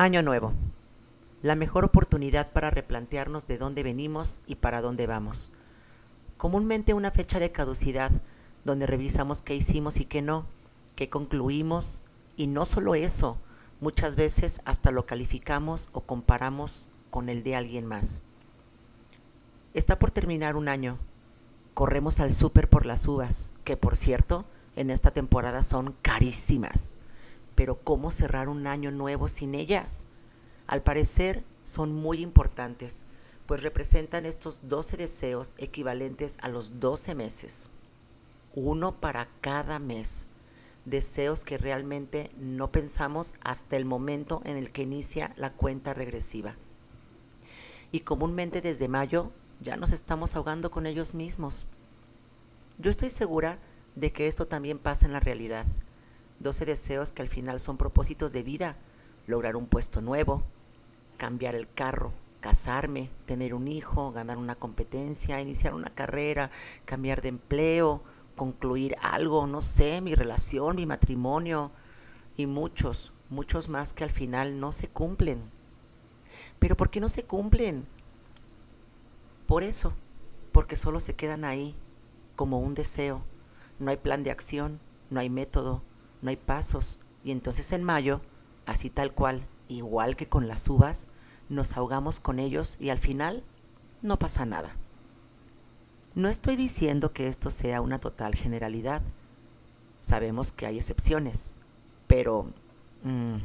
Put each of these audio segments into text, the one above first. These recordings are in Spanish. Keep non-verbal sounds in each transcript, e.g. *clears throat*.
Año Nuevo. La mejor oportunidad para replantearnos de dónde venimos y para dónde vamos. Comúnmente una fecha de caducidad donde revisamos qué hicimos y qué no, qué concluimos y no solo eso, muchas veces hasta lo calificamos o comparamos con el de alguien más. Está por terminar un año. Corremos al súper por las uvas, que por cierto, en esta temporada son carísimas pero ¿cómo cerrar un año nuevo sin ellas? Al parecer son muy importantes, pues representan estos 12 deseos equivalentes a los 12 meses, uno para cada mes, deseos que realmente no pensamos hasta el momento en el que inicia la cuenta regresiva. Y comúnmente desde mayo ya nos estamos ahogando con ellos mismos. Yo estoy segura de que esto también pasa en la realidad 12 deseos que al final son propósitos de vida, lograr un puesto nuevo, cambiar el carro, casarme, tener un hijo, ganar una competencia, iniciar una carrera, cambiar de empleo, concluir algo, no sé, mi relación, mi matrimonio y muchos, muchos más que al final no se cumplen. Pero ¿por qué no se cumplen? Por eso, porque solo se quedan ahí, como un deseo. No hay plan de acción, no hay método, no hay pasos. Y entonces en mayo, así tal cual, igual que con las uvas, nos ahogamos con ellos y al final no pasa nada. No estoy diciendo que esto sea una total generalidad. Sabemos que hay excepciones, pero mm,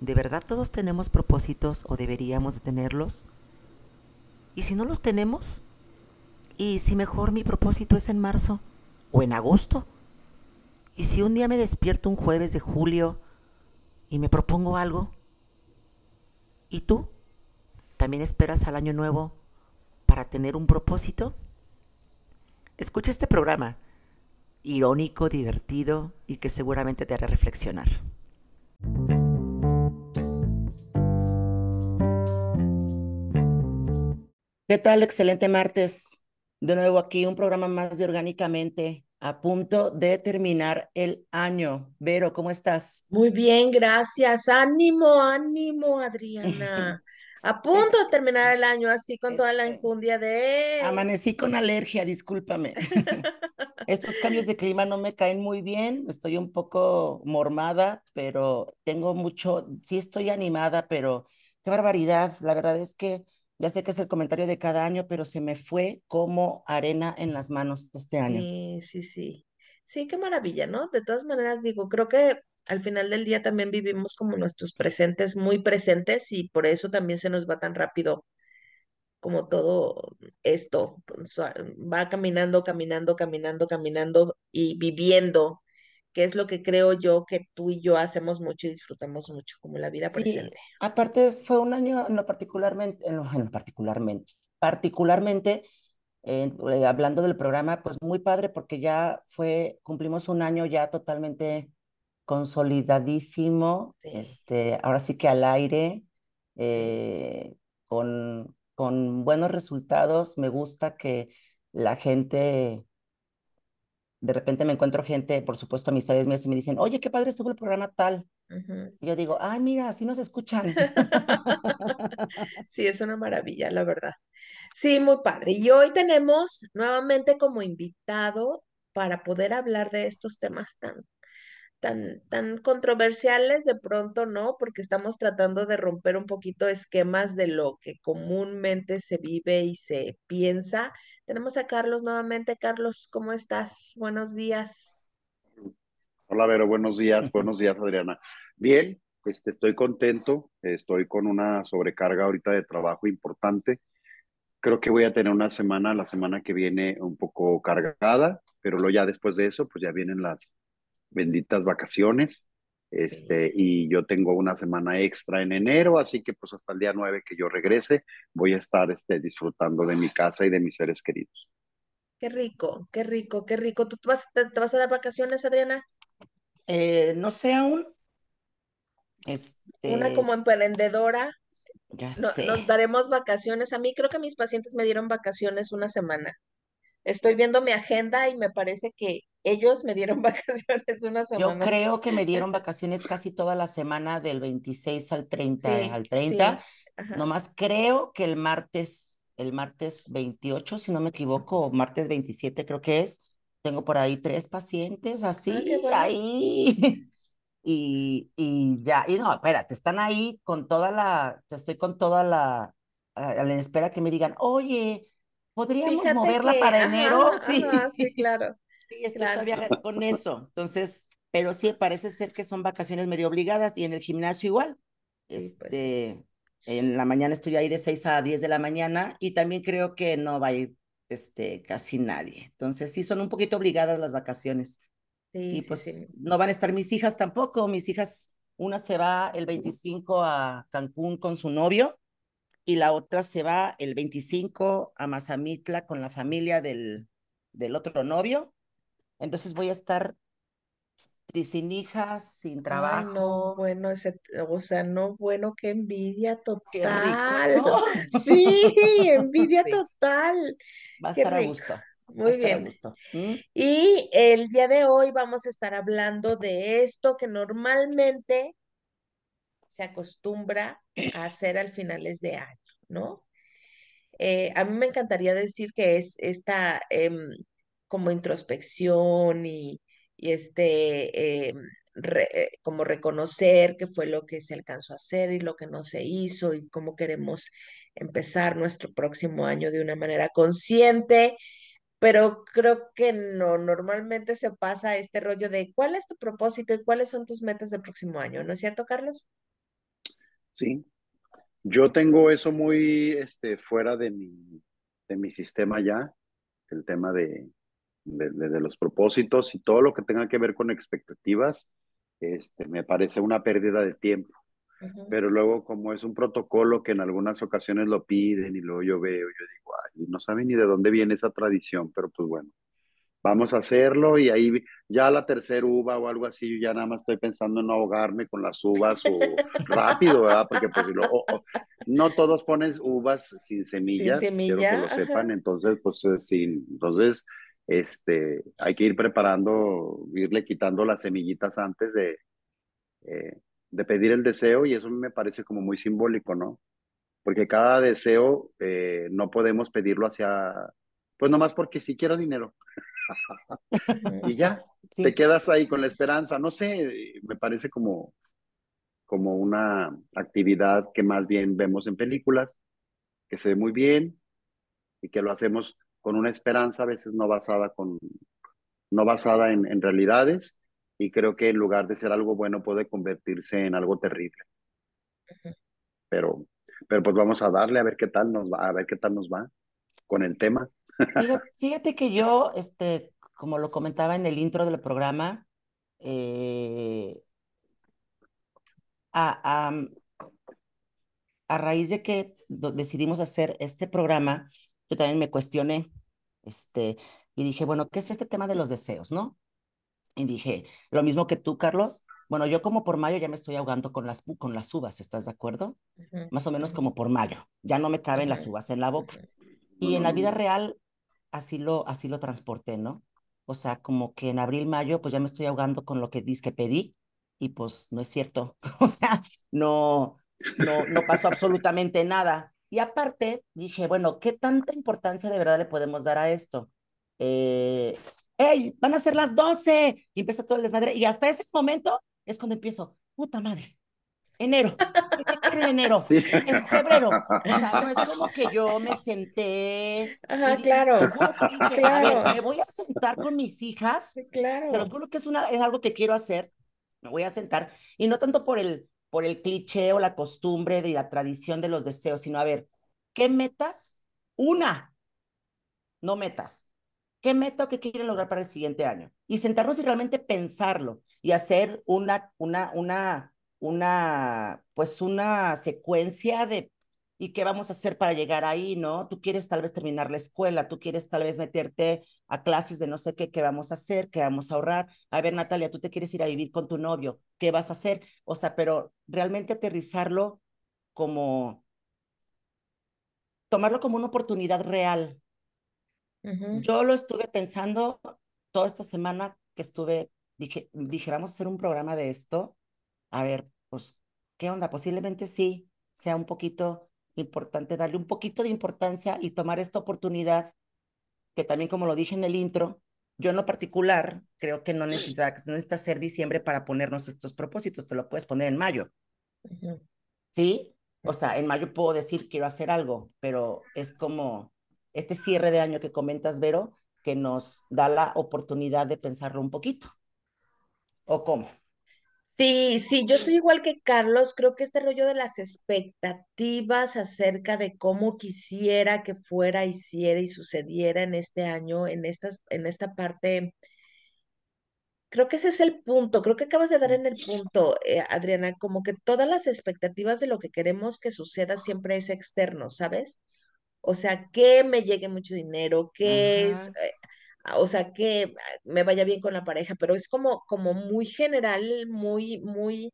¿de verdad todos tenemos propósitos o deberíamos tenerlos? ¿Y si no los tenemos? ¿Y si mejor mi propósito es en marzo o en agosto? ¿Y si un día me despierto un jueves de julio y me propongo algo? ¿Y tú? ¿También esperas al año nuevo para tener un propósito? Escucha este programa, irónico, divertido y que seguramente te hará reflexionar. ¿Qué tal? Excelente martes. De nuevo aquí un programa más de Orgánicamente a punto de terminar el año. Vero, ¿cómo estás? Muy bien, gracias. Ánimo, ánimo, Adriana. *laughs* A punto de terminar el año así con toda la enjundia de... Amanecí con alergia, discúlpame. *laughs* Estos cambios de clima no me caen muy bien, estoy un poco mormada, pero tengo mucho, sí estoy animada, pero qué barbaridad. La verdad es que ya sé que es el comentario de cada año, pero se me fue como arena en las manos este año. Sí, sí, sí. Sí, qué maravilla, ¿no? De todas maneras, digo, creo que al final del día también vivimos como nuestros presentes muy presentes y por eso también se nos va tan rápido como todo esto. Va caminando, caminando, caminando, caminando y viviendo que es lo que creo yo que tú y yo hacemos mucho y disfrutamos mucho, como la vida presente. Aparte, fue un año en lo particularmente, en lo, particularmente, particularmente, eh, hablando del programa, pues muy padre porque ya fue, cumplimos un año ya totalmente consolidadísimo, este, ahora sí que al aire, eh, con, con buenos resultados. Me gusta que la gente de repente me encuentro gente, por supuesto, amistades mías, y me dicen, oye, qué padre estuvo el programa tal. Y yo digo, ay, mira, así nos escuchan. *laughs* sí, es una maravilla, la verdad. Sí, muy padre. Y hoy tenemos nuevamente como invitado para poder hablar de estos temas tan tan, tan controversiales de pronto, ¿no? Porque estamos tratando de romper un poquito esquemas de lo que comúnmente se vive y se piensa. Tenemos a Carlos nuevamente. Carlos, ¿cómo estás? Buenos días. Hola, Vero, buenos días. *laughs* buenos días, Adriana. Bien, este, estoy contento. Estoy con una sobrecarga ahorita de trabajo importante. Creo que voy a tener una semana, la semana que viene, un poco cargada, pero luego ya después de eso, pues ya vienen las, benditas vacaciones. Este, y yo tengo una semana extra en enero, así que pues hasta el día 9 que yo regrese, voy a estar este, disfrutando de mi casa y de mis seres queridos. Qué rico, qué rico, qué rico. ¿Tú te vas, te, vas a dar vacaciones, Adriana? Eh, no sé aún. Este... Una como emprendedora. Ya sé. Nos daremos vacaciones. A mí creo que mis pacientes me dieron vacaciones una semana. Estoy viendo mi agenda y me parece que ellos me dieron *laughs* vacaciones una semana. Yo creo que me dieron *laughs* vacaciones casi toda la semana del 26 al 30, al 30. Nomás creo que el martes, el martes 28, si no me equivoco, o martes 27 creo que es, tengo por ahí tres pacientes así, ah, ahí. *laughs* Y, y ya, y no, espérate, están ahí con toda la, estoy con toda la, a la espera que me digan, oye, ¿podríamos moverla para enero? sí. sí, claro. Sí, estoy todavía con eso. Entonces, pero sí, parece ser que son vacaciones medio obligadas y en el gimnasio igual. Pues. Este, en la mañana estoy ahí de 6 a 10 de la mañana y también creo que no va a ir este, casi nadie. Entonces, sí, son un poquito obligadas las vacaciones. y pues no van a estar mis hijas tampoco. Mis hijas, una se va el 25 a Cancún con su novio y la otra se va el 25 a Mazamitla con la familia del, del otro novio. Entonces voy a estar sin hijas, sin trabajo. no, bueno, ese, o sea, no, bueno, qué envidia total. *laughs* Sí, envidia total. Va a estar a gusto. Muy bien. Y el día de hoy vamos a estar hablando de esto que normalmente se acostumbra a hacer al finales de año, ¿no? Eh, a mí me encantaría decir que es esta em, como introspección y, este, em, eh, como reconocer qué fue lo que se alcanzó a hacer y lo que no se hizo y cómo queremos empezar nuestro próximo año de una manera consciente, pero creo que no, normalmente se pasa este rollo de cuál es tu propósito y cuáles son tus metas del próximo año, ¿no es cierto, Carlos? Sí, yo tengo eso muy este, fuera de mi, de mi sistema ya, el tema de, de, los propósitos y todo lo que tenga que ver con expectativas, este, me parece una pérdida de tiempo. Pero luego, como es un protocolo que en algunas ocasiones lo piden y luego yo veo, yo digo, ay, no saben ni de dónde viene esa tradición, pero pues bueno, vamos a hacerlo y ahí ya la tercera uva o algo así, yo ya nada más estoy pensando en ahogarme con las uvas o *laughs* rápido, ¿verdad? Porque pues no todos ponen uvas sin semilla, sin semilla quiero que lo sepan, entonces pues sí, entonces este, hay que ir preparando, irle quitando las semillitas antes de, eh, de pedir el deseo y eso me parece como muy simbólico, ¿no? Porque cada deseo eh, no podemos pedirlo hacia, pues nomás porque si quiero dinero. *laughs* y ya, te quedas ahí con la esperanza, no sé, me parece como, como una actividad que más bien vemos en películas, que se ve muy bien y que lo hacemos con una esperanza a veces no basada, con, no basada en, en realidades y creo que en lugar de ser algo bueno puede convertirse en algo terrible. Pero, pero pues vamos a darle a ver qué tal nos va, a ver qué tal nos va con el tema. Fíjate, *laughs* que yo, este, como lo comentaba en el intro del programa, eh, a, a, a, raíz de que decidimos hacer este programa, yo también me cuestioné, este, y dije, bueno, ¿qué es este tema de los deseos, no? Y dije, lo mismo que tú, Carlos, bueno, yo como por mayo ya me estoy ahogando con las, con las uvas, ¿estás de acuerdo? Más o menos como por mayo, ya no me caben las uvas en la boca. Y en la vida real así lo, así lo transporté, ¿no? O sea, como que en abril, mayo, pues ya me estoy ahogando con lo que dice que pedí y pues no es cierto. *laughs* O sea, no, no, no pasó absolutamente nada. Y aparte, dije, bueno, ¿qué tanta importancia de verdad le podemos dar a esto? Eh, ¡Ey! Van a ser las 12 y empieza todo el desmadre. Y hasta ese momento es cuando empiezo, puta madre, enero. ¿Qué en enero? En febrero. O sea, no es como que yo me senté. Ajá, claro. Ver, me voy a sentar con mis hijas. claro. Pero juro que es, una, es algo que quiero hacer. Me voy a sentar. Y no tanto por el, por el cliché o la costumbre de la tradición de los deseos, sino a ver, ¿qué metas? Una, no metas. ¿Qué meta o qué quieren lograr para el siguiente año? Y sentarnos y realmente pensarlo y hacer una, una, una, una, pues una secuencia de ¿Y qué vamos a hacer para llegar ahí, no? Tú quieres tal vez terminar la escuela, tú quieres tal vez meterte a clases de no sé qué, qué vamos a hacer, qué vamos a ahorrar. A ver, Natalia, tú te quieres ir a vivir con tu novio, ¿qué vas a hacer? O sea, pero realmente aterrizarlo como, tomarlo como una oportunidad real. Yo lo estuve pensando toda esta semana que estuve, dije, dije, vamos a hacer un programa de esto. A ver, pues, ¿qué onda? Posiblemente sí sea un poquito importante darle un poquito de importancia y tomar esta oportunidad, que también como lo dije en el intro, yo en lo particular creo que no necesita, no necesita ser diciembre para ponernos estos propósitos, te lo puedes poner en mayo. ¿Sí? O sea, en mayo puedo decir quiero hacer algo, pero es como este cierre de año que comentas, Vero, que nos da la oportunidad de pensarlo un poquito. ¿O cómo? Sí, sí, yo estoy igual que Carlos, creo que este rollo de las expectativas acerca de cómo quisiera que fuera, hiciera y sucediera en este año, en estas, en esta parte, creo que ese es el punto, creo que acabas de dar en el punto, eh, Adriana, como que todas las expectativas de lo que queremos que suceda siempre es externo, ¿sabes? O sea, que me llegue mucho dinero, que es, eh, o sea, que me vaya bien con la pareja, pero es como, como muy general, muy, muy,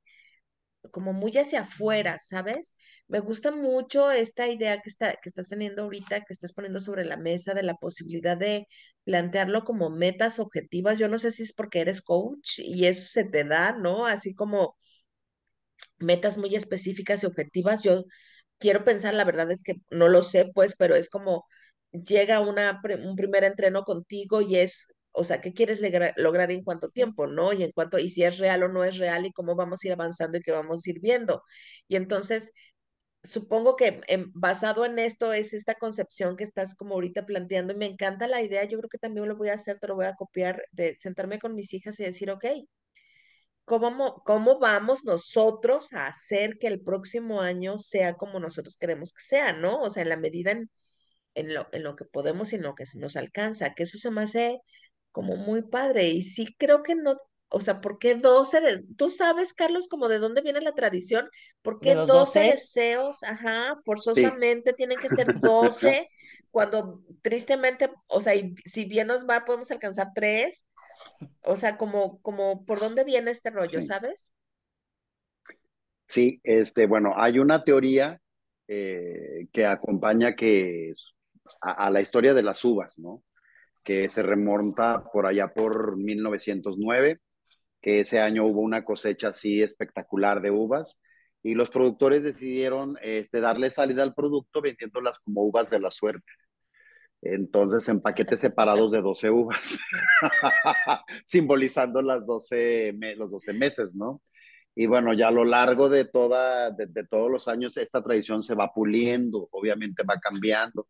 como muy hacia afuera, ¿sabes? Me gusta mucho esta idea que, está, que estás teniendo ahorita, que estás poniendo sobre la mesa de la posibilidad de plantearlo como metas objetivas. Yo no sé si es porque eres coach y eso se te da, ¿no? Así como metas muy específicas y objetivas. Yo quiero pensar, la verdad es que no lo sé, pues, pero es como llega una, un primer entreno contigo y es, o sea, ¿qué quieres lograr en cuánto tiempo, no? Y en cuánto, y si es real o no es real y cómo vamos a ir avanzando y qué vamos a ir viendo. Y entonces, supongo que basado en esto es esta concepción que estás como ahorita planteando y me encanta la idea, yo creo que también lo voy a hacer, te lo voy a copiar, de sentarme con mis hijas y decir, ok, ¿Cómo, ¿Cómo vamos nosotros a hacer que el próximo año sea como nosotros queremos que sea, ¿no? O sea, en la medida en, en lo, en lo que podemos y en lo que nos alcanza, que eso se me hace como muy padre. Y sí creo que no, o sea, ¿por qué 12? De, Tú sabes, Carlos, como de dónde viene la tradición, ¿por qué 12, deseos? Ajá, forzosamente tienen que ser *laughs* 12, cuando tristemente, o sea, y si bien nos va, podemos alcanzar tres. O sea, como, como, ¿por dónde viene este rollo, sabes? Sí, este, bueno, hay una teoría eh, que acompaña que a, la historia de las uvas, ¿no? Que se remonta por allá por 1909, que ese año hubo una cosecha así espectacular de uvas y los productores decidieron este, darle salida al producto vendiéndolas como uvas de la suerte. Entonces, en paquetes separados de 12 uvas, *laughs* simbolizando las 12, los 12 meses, ¿no? Y bueno, ya a lo largo de, toda, de, de, todos los años, esta tradición se va puliendo, obviamente va cambiando.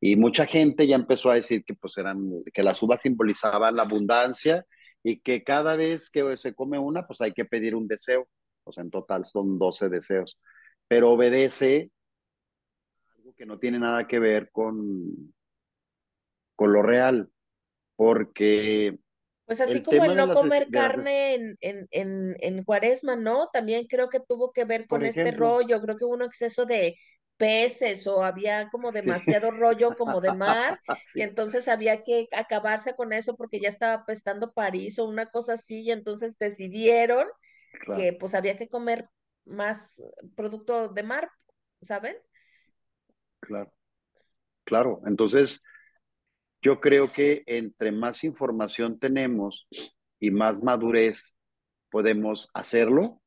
Y mucha gente ya empezó a decir que, pues, eran, que las uvas simbolizaban la abundancia y que cada vez que se come una, pues hay que pedir un deseo. O sea, en total son 12 deseos. Pero obedece algo que no tiene nada que ver con, con lo real, porque... Pues así como el no comer carne en, en, en, en, cuaresma, ¿no? También creo que tuvo que ver con este rollo, creo que hubo un exceso de peces o había como demasiado rollo como de mar, *laughs* y entonces había que acabarse con eso porque ya estaba pestando París o una cosa así, y entonces decidieron que pues había que comer más producto de mar, ¿saben? Claro, claro, entonces yo creo que entre más información tenemos y más madurez podemos hacerlo,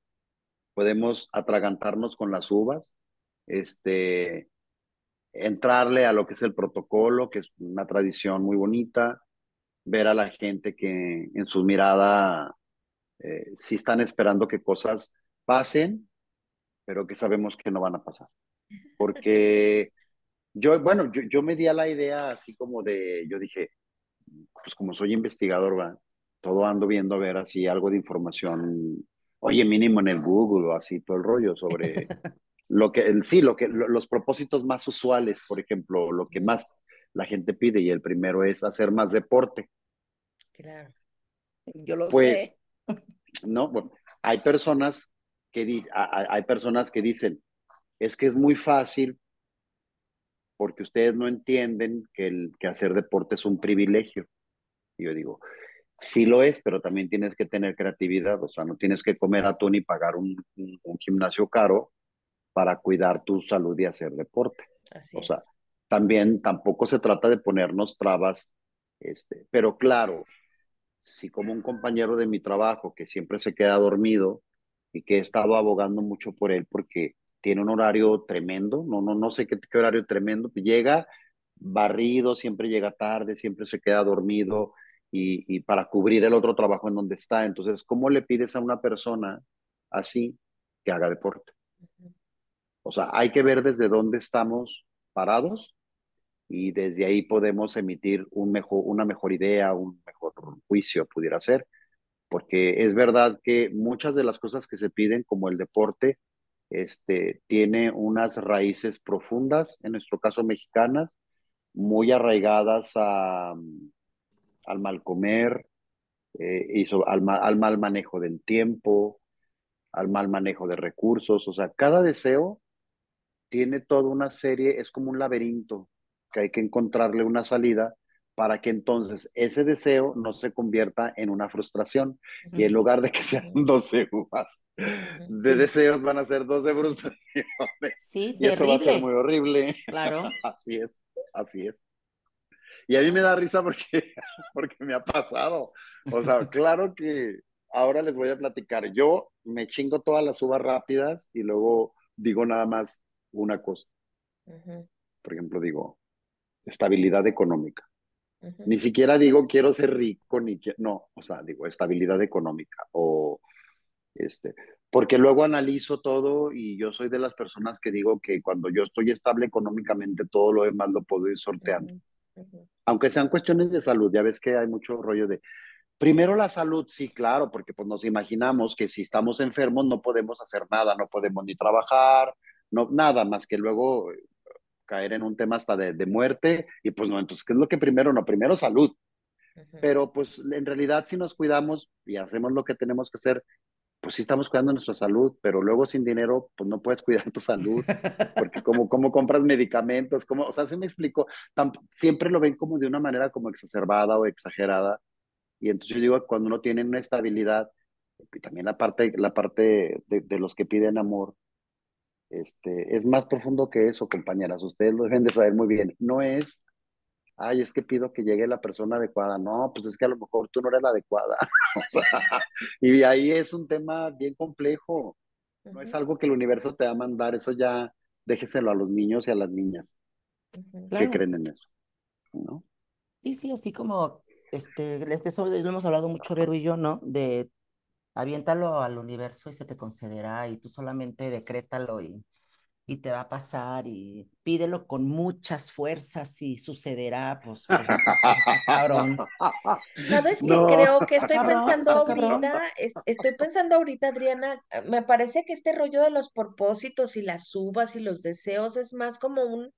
podemos atragantarnos con las uvas, este, entrarle a lo que es el protocolo, que es una tradición muy bonita, ver a la gente que en su mirada eh, sí están esperando que cosas pasen, pero que sabemos que no van a pasar. Porque yo, bueno, yo, yo me di a la idea así como de, yo dije, pues como soy investigador, ¿va? todo ando viendo a ver así algo de información, oye, mínimo en el Google o así, todo el rollo sobre *laughs* lo que, sí, lo que, los propósitos más usuales, por ejemplo, lo que más la gente pide y el primero es hacer más deporte. Claro. Yo lo pues, sé. No, bueno, hay personas que hay personas que dicen, es que es muy fácil porque ustedes no entienden que, el, que hacer deporte es un privilegio. Y yo digo, sí lo es, pero también tienes que tener creatividad, o sea, no tienes que comer atún y pagar un, un, gimnasio caro para cuidar tu salud y hacer deporte. Así o sea, también tampoco se trata de ponernos trabas, este, pero claro, si como un compañero de mi trabajo que siempre se queda dormido y que he estado abogando mucho por él porque tiene un horario tremendo, no, no, no sé qué, qué horario tremendo, llega barrido, siempre llega tarde, siempre se queda dormido y, y para cubrir el otro trabajo en donde está. Entonces, ¿cómo le pides a una persona así que haga deporte? O sea, hay que ver desde dónde estamos parados y desde ahí podemos emitir un mejor, una mejor idea, un mejor juicio, pudiera ser, porque es verdad que muchas de las cosas que se piden, como el deporte, este, tiene unas raíces profundas, en nuestro caso mexicanas, muy arraigadas a, al mal comer, eh, y al, al mal manejo del tiempo, al mal manejo de recursos, o sea, cada deseo tiene toda una serie, es como un laberinto que hay que encontrarle una salida para que entonces ese deseo no se convierta en una frustración y en lugar de que sean 12 uvas de deseos van a ser 12 frustraciones. Sí, *laughs* y eso va a ser muy horrible. Claro. *laughs* así es, así es. Y a mí me da risa porque, *laughs* porque me ha pasado. O sea, claro que ahora les voy a platicar. Yo me chingo todas las uvas rápidas y luego digo nada más una cosa. Por ejemplo, digo, estabilidad económica. Ni siquiera digo quiero ser rico, ni que, no, o sea, digo estabilidad económica o este, porque luego analizo todo y yo soy de las personas que digo que cuando yo estoy estable económicamente, todo lo demás lo puedo ir sorteando. Aunque sean cuestiones de salud, ya ves que hay mucho rollo de, primero la salud, sí, claro, porque pues nos imaginamos que si estamos enfermos no podemos hacer nada, no podemos ni trabajar, no, nada más que luego caer en un tema hasta de, de, muerte, y pues no, entonces, ¿qué es lo que primero? No, primero salud. Pero pues en realidad si nos cuidamos y hacemos lo que tenemos que hacer, pues sí estamos cuidando nuestra salud, pero luego sin dinero, pues no puedes *laughs* cuidar tu salud, porque *laughs* como, como compras medicamentos, como, o sea, se me explicó, siempre lo ven como de una manera como exacerbada o exagerada, y entonces yo digo, cuando uno tiene una estabilidad, y también la parte, la parte de, de los que piden amor, este, es más profundo que eso, compañeras. Ustedes lo deben de saber muy bien. No es, ay, es que pido que llegue la persona adecuada. No, pues es que a lo mejor tú no eres la adecuada. *laughs* y ahí es un tema bien complejo. No es algo que el universo te va a mandar. Eso ya déjeselo a los niños y a las niñas que creen en eso. ¿no? Sí, sí, así como este, eso lo hemos hablado mucho, Vero y yo, ¿no? De aviéntalo al universo y se te concederá y tú solamente decrétalo y, y te va a pasar y pídelo con muchas fuerzas y sucederá, pues, pues cabrón. ¿Sabes qué creo que estoy pensando ahorita? estoy pensando ahorita, Adriana, me parece que este rollo de los propósitos y las uvas y los deseos es más como un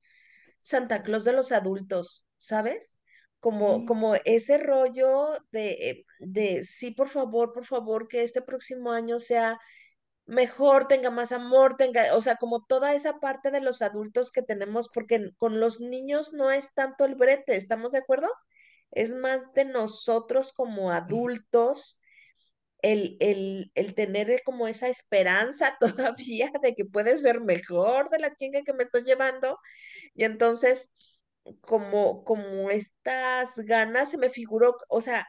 Santa Claus de los adultos, ¿sabes? Como, como ese rollo de, eh, de, sí, por favor, por favor, que este próximo año sea mejor, tenga más amor, tenga, o sea, como toda esa parte de los adultos que tenemos, porque con los niños no es tanto el brete, ¿estamos de acuerdo? Es más de nosotros como adultos. El, el, el tener como esa esperanza *laughs* todavía de que puede ser mejor de la chinga que me estoy llevando. Y entonces, como, como estas ganas, se me figuró, o sea,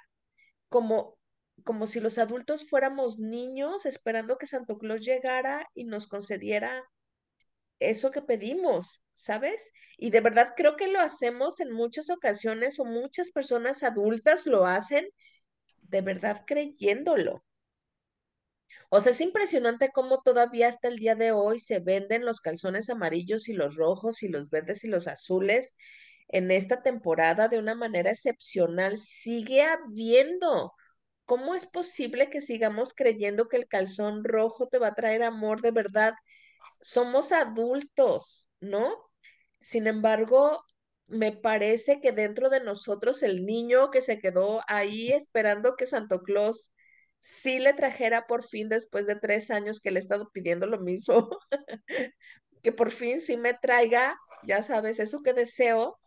como, como si los adultos fuéramos niños esperando que Santo Claus llegara y nos concediera eso que pedimos, ¿sabes? Y de verdad creo que lo hacemos en muchas ocasiones o muchas personas adultas lo hacen de verdad creyéndolo. O sea, es impresionante cómo todavía hasta el día de hoy se venden los calzones amarillos y los rojos y los verdes y los azules en esta temporada de una manera excepcional. Sigue habiendo. ¿Cómo es posible que sigamos creyendo que el calzón rojo te va a traer amor de verdad? Somos adultos, ¿no? Sin embargo, me parece que dentro de nosotros el niño que se quedó ahí esperando que Santo Claus sí le trajera por fin después de tres años que le he estado pidiendo lo mismo, *laughs* que por fin sí me traiga, ya sabes, eso que deseo,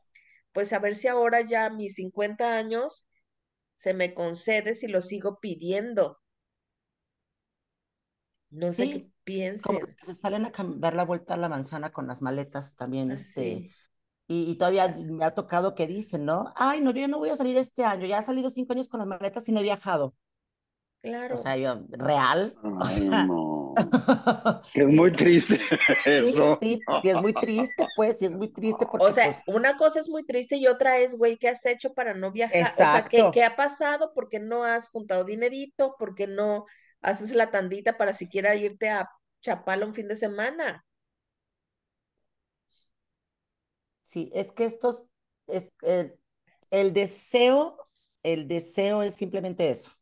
pues a ver si ahora ya a mis 50 años se me concede si lo sigo pidiendo. No sé qué piensen. Como que se salen a dar la vuelta a la manzana con las maletas también, este, Y, todavía me ha tocado que dicen, ¿no? Ay, no, yo no voy a salir este año, ya he salido cinco años con las maletas y no he viajado. Claro. O sea, yo, ¿real? *laughs* o sea, no. *laughs* es muy triste *laughs* eso. Sí, sí, es muy triste, pues, sí es muy triste. Porque, o sea, pues una cosa es muy triste y otra es, güey, ¿qué has hecho para no viajar? Exacto. O sea, ¿qué, ¿qué, ha pasado? porque no has juntado dinerito? porque no haces la tandita para siquiera irte a Chapala un fin de semana? Sí, es que estos, es, el deseo, el deseo es simplemente eso.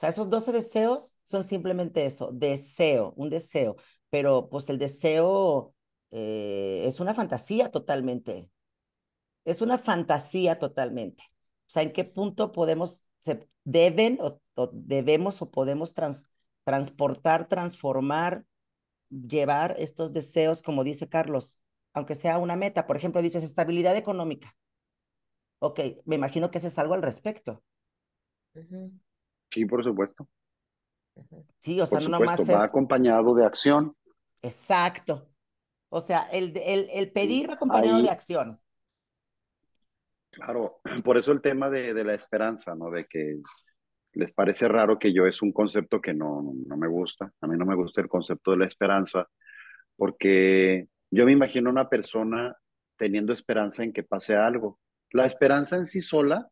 O sea, esos 12 deseos son simplemente eso, deseo, un deseo, pero pues el deseo eh, es una fantasía totalmente. Es una fantasía totalmente. O sea, ¿en qué punto podemos, se deben o, debemos o podemos transportar, transformar, llevar estos deseos, como dice Carlos, aunque sea una meta? Por ejemplo, dices estabilidad económica. Ok, me imagino que haces algo al respecto. Sí, por supuesto. Sí, o sea, no nomás va acompañado de acción. Exacto. O sea, el, el, el pedir acompañado de acción. Claro, *clears throat* por eso el tema de, de, la esperanza, ¿no? De que les parece raro que yo es un concepto que no, no me gusta. A mí no me gusta el concepto de la esperanza, porque yo me imagino una persona teniendo esperanza en que pase algo. La esperanza en sí sola,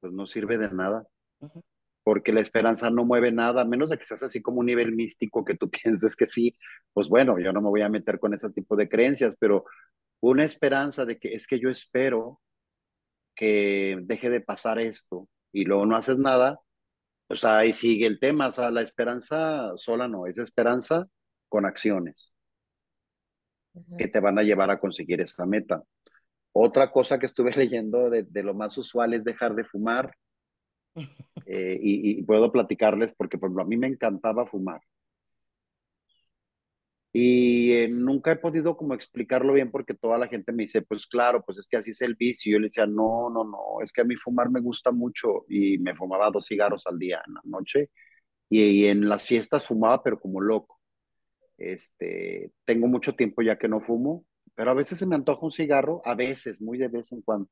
pues no sirve de nada porque la esperanza no mueve nada, a menos de que seas así como un nivel místico que tú *laughs* pienses que sí, pues bueno, yo no me voy a meter con ese tipo de creencias, pero una esperanza de que es que yo espero que deje de pasar esto y luego no haces nada, o sea, ahí sigue el tema, o sea, la esperanza sola no, es esperanza con acciones que te van a llevar a conseguir esa meta. Otra cosa que estuve *laughs* leyendo de, de lo más usual es dejar de fumar eh, y, puedo platicarles porque, por ejemplo, a mí me encantaba fumar. Y eh, nunca he podido como explicarlo bien porque toda la gente me dice, pues claro, pues es que así es el vicio. Y yo le decía, no, no, no, es que a mí fumar me gusta mucho y me fumaba dos cigarros al día en la noche y, en las fiestas fumaba pero como loco. Este, tengo mucho tiempo ya que no fumo, pero a veces se me antoja un cigarro, a veces, muy de vez en cuando.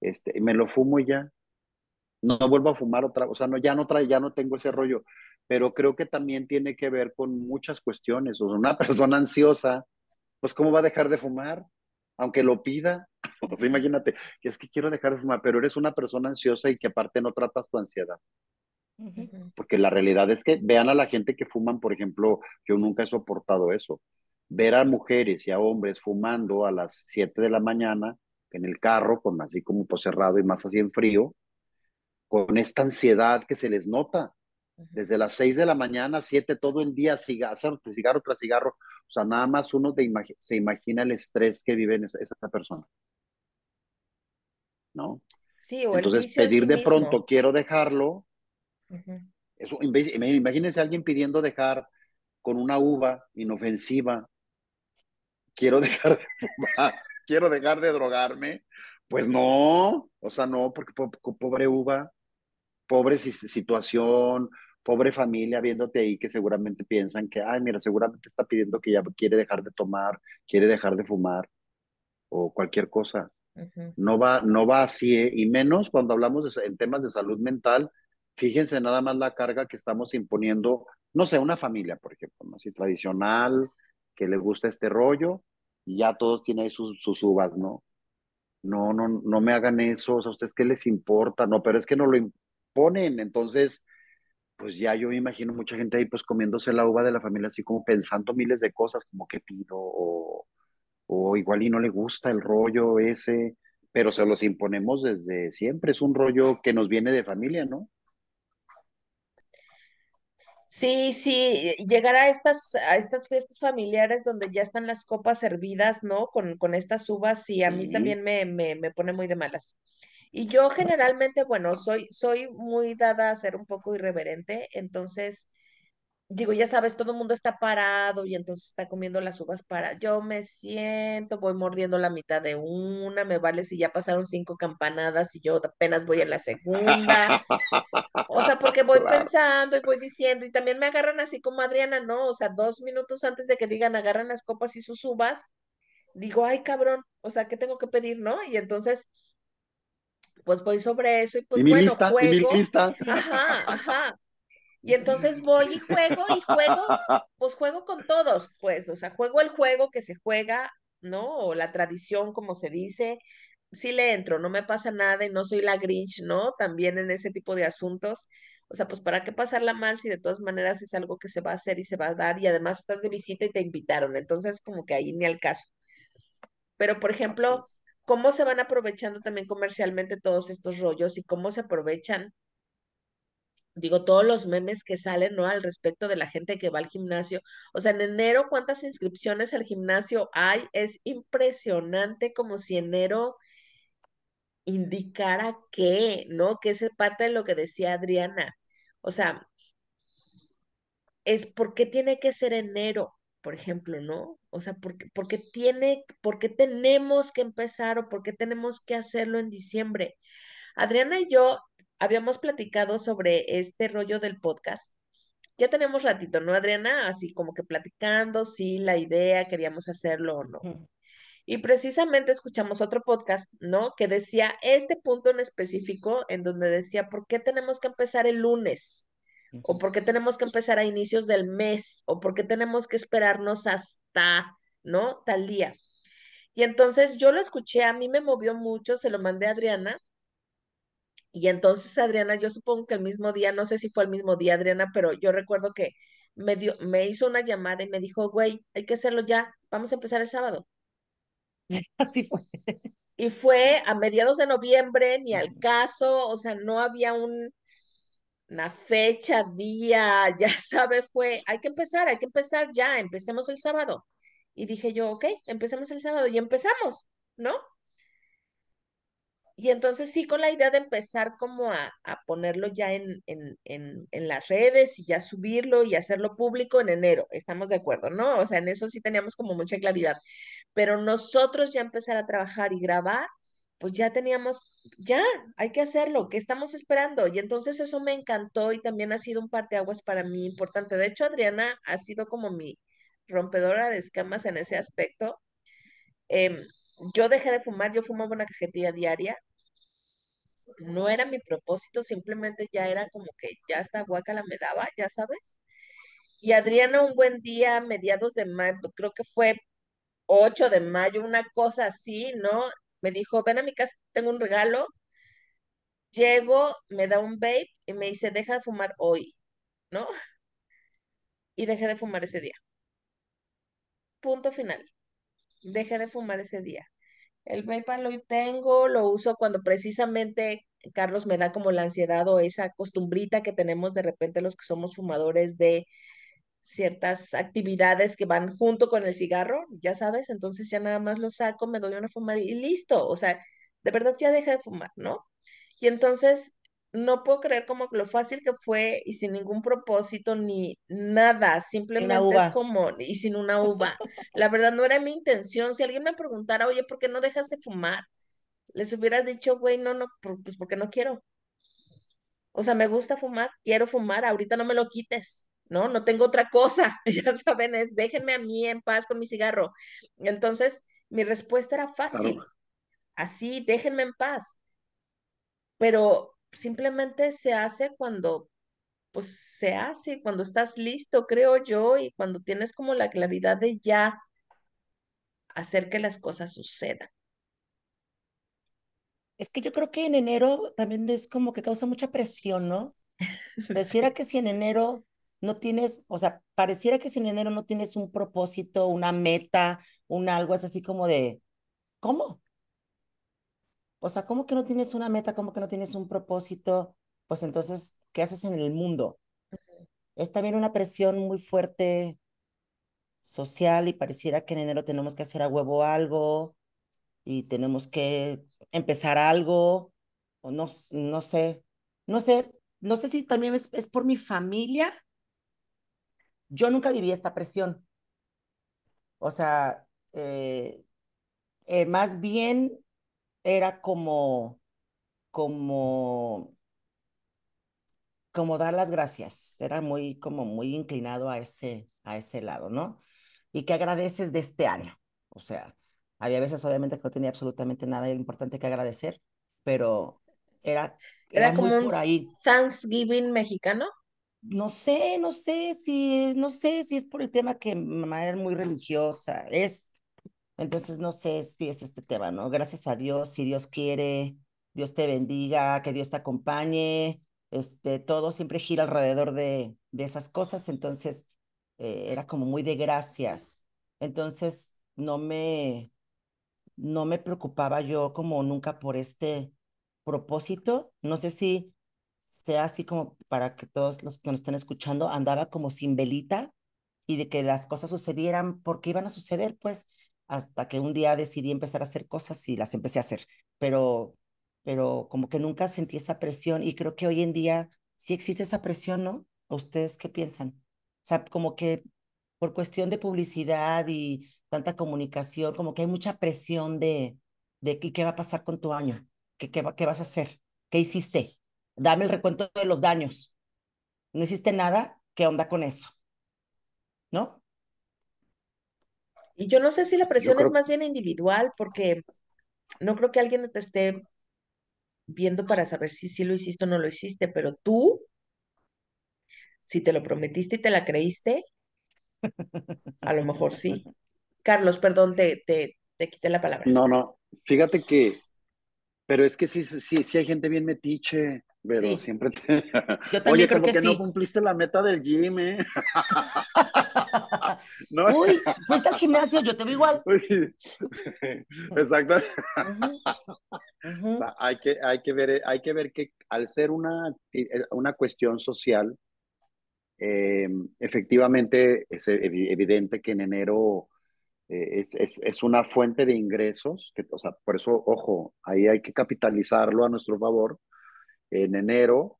Este, me lo fumo y ya, no, vuelvo a fumar otra, o sea, no, ya no trae, ya no tengo ese rollo, pero creo que también tiene que ver con muchas cuestiones, o sea, una *laughs* persona ansiosa, pues cómo va a dejar de fumar, aunque lo pida, *laughs* o sea, imagínate, que es que quiero dejar de fumar, pero eres una persona ansiosa y que aparte no tratas tu ansiedad. Porque la realidad es que vean a la gente que fuman, por ejemplo, yo nunca he soportado eso. Ver a mujeres y a hombres fumando a las 7 de la mañana en el carro, con así como pues cerrado y más así en frío, con esta ansiedad que se les nota. Desde las 6 de la mañana, 7 todo el día, cigarro, cigarro tras cigarro. O sea, nada más uno se imagina el estrés que vive esa, esa persona. ¿No? Sí, o Entonces, pedir de pronto, quiero dejarlo. imagínense a alguien pidiendo dejar con una uva inofensiva. Quiero dejar de fumar, quiero dejar de drogarme. Pues no, o sea, no, porque pobre uva, pobre situación, pobre familia viéndote ahí que seguramente piensan que, ay, mira, seguramente está pidiendo que ya quiere dejar de tomar, quiere dejar de fumar o cualquier cosa. No va, no va así, ¿eh? y menos cuando hablamos en temas de salud mental. Fíjense nada más la carga que estamos imponiendo, no sé, una familia, por ejemplo, así tradicional, que le gusta este rollo, y ya todos tienen sus, sus uvas, ¿no? No, no, no me hagan eso, o sea, ¿a ustedes qué les importa? No, pero es que no lo, ponen. Entonces, pues ya yo me imagino mucha gente ahí pues comiéndose la uva de la familia así como pensando miles de cosas, como que pido o, o igual y no le gusta el rollo ese, pero se los imponemos desde siempre. Es un rollo que nos viene de familia, ¿no? Sí, sí, llegar a estas, a estas fiestas familiares donde ya están las copas servidas, ¿no? Con, con estas uvas, sí, a mí también me, me, me pone muy de malas. Y yo generalmente, bueno, soy, soy muy dada a ser un poco irreverente, entonces, digo, ya sabes, todo el mundo está parado y entonces está comiendo las uvas para, yo me siento, voy mordiendo la mitad de una, me vale si ya pasaron cinco campanadas y yo apenas voy en la segunda. O sea, porque voy pensando y voy diciendo, y también me agarran así como Adriana, ¿no? O sea, dos minutos antes de que digan agarran las copas y sus uvas, digo, ay, cabrón, o sea, ¿qué tengo que pedir, no? Y entonces, pues voy sobre eso y pues ¿Y mi bueno, lista? ¿Y mi juego. lista? *laughs* Ajá, ajá. Y entonces voy y juego y juego, *laughs* pues juego con todos, pues, o sea, juego el juego que se juega, ¿no? O la tradición, como se dice. Sí le entro, no me pasa nada y no soy la Grinch, ¿no? También en ese tipo de asuntos. O sea, pues ¿para qué pasarla mal si de todas maneras es algo que se va a hacer y se va a dar y además estás de visita y te invitaron? Entonces, como que ahí ni al caso. Pero, por ejemplo. Cómo se van aprovechando también comercialmente todos estos rollos y cómo se aprovechan digo, todos los memes que salen, ¿no? Al respecto de la gente que va al gimnasio. O sea, en enero, ¿cuántas inscripciones al gimnasio hay? Es impresionante como si enero indicara que, ¿no? Que es parte de lo que decía Adriana. O sea, es porque tiene que ser enero, por ejemplo, ¿no? O sea, porque, porque tiene, porque tenemos que empezar o porque tenemos que hacerlo en diciembre. Adriana y yo habíamos platicado sobre este rollo del podcast ya tenemos ratito, ¿no, Adriana? Así como que platicando, sí, la idea, queríamos hacerlo o no. Y precisamente escuchamos otro podcast, ¿no? Que decía este punto en específico, en donde decía, ¿por qué tenemos que empezar el lunes? ¿O por qué tenemos que empezar a inicios del mes? ¿O por qué tenemos que esperarnos hasta, ¿no? Tal día. Y entonces yo lo escuché, a mí me movió mucho, se lo mandé a Adriana y entonces Adriana, yo supongo que el mismo día, no sé si fue el mismo día, Adriana, pero yo recuerdo que me dio, me hizo una llamada y me dijo, güey, hay que hacerlo ya, vamos a empezar el sábado. *laughs* Así fue. Y fue a mediados de noviembre, ni al caso, o sea, no había un, una fecha, día, *laughs* ya sabe, fue, hay que empezar, hay que empezar ya, empecemos el sábado. Y dije yo, ok, empecemos el sábado y empezamos, ¿no? Y entonces sí, con la idea de empezar como a, a ponerlo ya en, en, en, en las redes y ya subirlo y hacerlo público en enero, estamos de acuerdo, ¿no? O sea, en eso sí teníamos como mucha claridad, pero nosotros ya empezar a trabajar y grabar, pues ya teníamos, ya, hay que hacerlo, ¿qué estamos esperando? Y entonces eso me encantó y también ha sido un parteaguas para mí importante. De hecho, Adriana ha sido como mi rompedora de escamas en ese aspecto. Em, yo dejé de fumar, yo fumaba una cajetilla diaria no era mi propósito, simplemente ya era como que ya esta guacala me daba, ya sabes. Y Adriana un buen día, mediados de mayo, creo que fue 8 de mayo, una cosa así, ¿no? Me dijo, ven a mi casa, tengo un regalo. Llego, me da un vape y me dice, deja de fumar hoy, ¿no? *laughs* Y dejé de fumar ese día. Punto final. Dejé de fumar ese día. El vape lo tengo, lo uso cuando precisamente Carlos me da como la ansiedad o esa costumbrita que tenemos de repente los que somos fumadores de ciertas actividades que van junto con el cigarro, ya sabes, entonces ya nada más lo saco, me doy una fumada y listo, o sea, de verdad ya deja de fumar, ¿no? Y entonces no puedo creer como lo fácil que fue y sin ningún propósito ni nada, simplemente es como, y sin una uva. La verdad no era mi intención. Si alguien me preguntara, oye, ¿por qué no dejas de fumar? Les hubiera dicho, güey, no, no, pues porque no quiero. O sea, me gusta fumar, quiero fumar, ahorita no me lo quites, ¿no? No tengo otra cosa, *laughs* ya saben, es déjenme a mí en paz con mi cigarro. Entonces, mi respuesta era fácil, Claro. así, déjenme en paz, pero simplemente se hace cuando, pues se hace, cuando estás listo, creo yo, y cuando tienes como la claridad de ya hacer que las cosas sucedan. Es que yo creo que en enero también es como que causa mucha presión, ¿no? *laughs* Pareciera que si en enero no tienes, o sea, pareciera que si en enero no tienes un propósito, una meta, un algo, es así como de, ¿cómo? O sea, ¿cómo que no tienes una meta? ¿Cómo que no tienes un propósito? Pues entonces, ¿qué haces en el mundo? Es también una presión muy fuerte social y pareciera que en enero tenemos que hacer a huevo algo y tenemos que empezar algo, o no, no sé, no sé, no sé si también es, es por mi familia. Yo nunca viví esta presión. O sea, eh, eh, más bien era como, como, como dar las gracias. Era muy, como muy inclinado a ese, a ese lado, ¿no? Y que agradeces de este año. O sea, Había veces, obviamente, que no tenía absolutamente nada importante que agradecer, pero era, Era era muy como por ahí. Thanksgiving mexicano. No sé, no sé si, no sé si es por el tema que mamá era muy religiosa, es, entonces no sé si es este tema, ¿no? Gracias a Dios, si Dios quiere, Dios te bendiga, que Dios te acompañe, este, todo siempre gira alrededor de, de esas cosas, entonces eh, era como muy de gracias, entonces no me, no me preocupaba yo como nunca por este propósito, no sé si sea así como para que todos los que nos estén escuchando, andaba como sin velita y de que las cosas sucedieran porque iban a suceder, pues, hasta que un día decidí empezar a hacer cosas y las empecé a hacer, pero, pero como que nunca sentí esa presión y creo que hoy en día sí existe esa presión, ¿no? ¿Ustedes qué piensan? O sea, como que por cuestión de publicidad y tanta comunicación, como que hay mucha presión de, de qué, va a pasar con tu año, qué, qué, qué vas a hacer, qué hiciste, dame el recuento de los daños. No hiciste nada, ¿qué onda con eso? ¿No? Y yo no sé si la presión creo- es más bien individual, porque no creo que alguien te esté viendo para saber si sí lo hiciste o no lo hiciste, pero tú, si te lo prometiste y te la creíste, a lo mejor sí. *laughs* Carlos, perdón, te, te, te quité la palabra. No, no, fíjate que, pero es que sí, sí, sí, sí hay gente bien metiche, pero Sí. siempre te... *laughs* Yo también Oye, creo como que que, no sí. cumpliste la meta del gym, ¿eh? *laughs* ¿No? Uy, fuiste al gimnasio, yo te veo igual. *laughs* Uy, Exacto. O sea, hay que, hay que ver, hay que ver que al ser una, eh, una cuestión social, eh, efectivamente es evi- evidente que en enero eh, es, es, es una fuente de ingresos, que, o sea, por eso, ojo, ahí hay que capitalizarlo a nuestro favor. En enero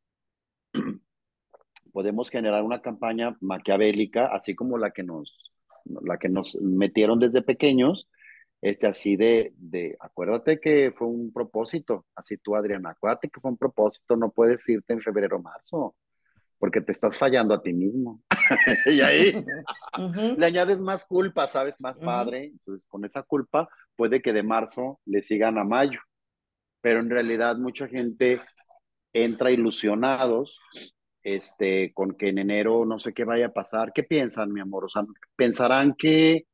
*clears throat* podemos generar una campaña maquiavélica, así como la que nos, la que nos metieron desde pequeños, este, así de, de, acuérdate que fue un propósito, así tú, Adriana, acuérdate que fue un propósito, no puedes irte en febrero o marzo, porque te estás fallando a ti mismo. *laughs* y ahí Ujú. le añades más culpa, ¿sabes? Más Ujú. padre. Entonces, con esa culpa puede que de marzo le sigan a mayo. Pero en realidad mucha gente entra ilusionados este, con que en enero no sé qué vaya a pasar. ¿Qué piensan, mi amor? O sea, pensarán que,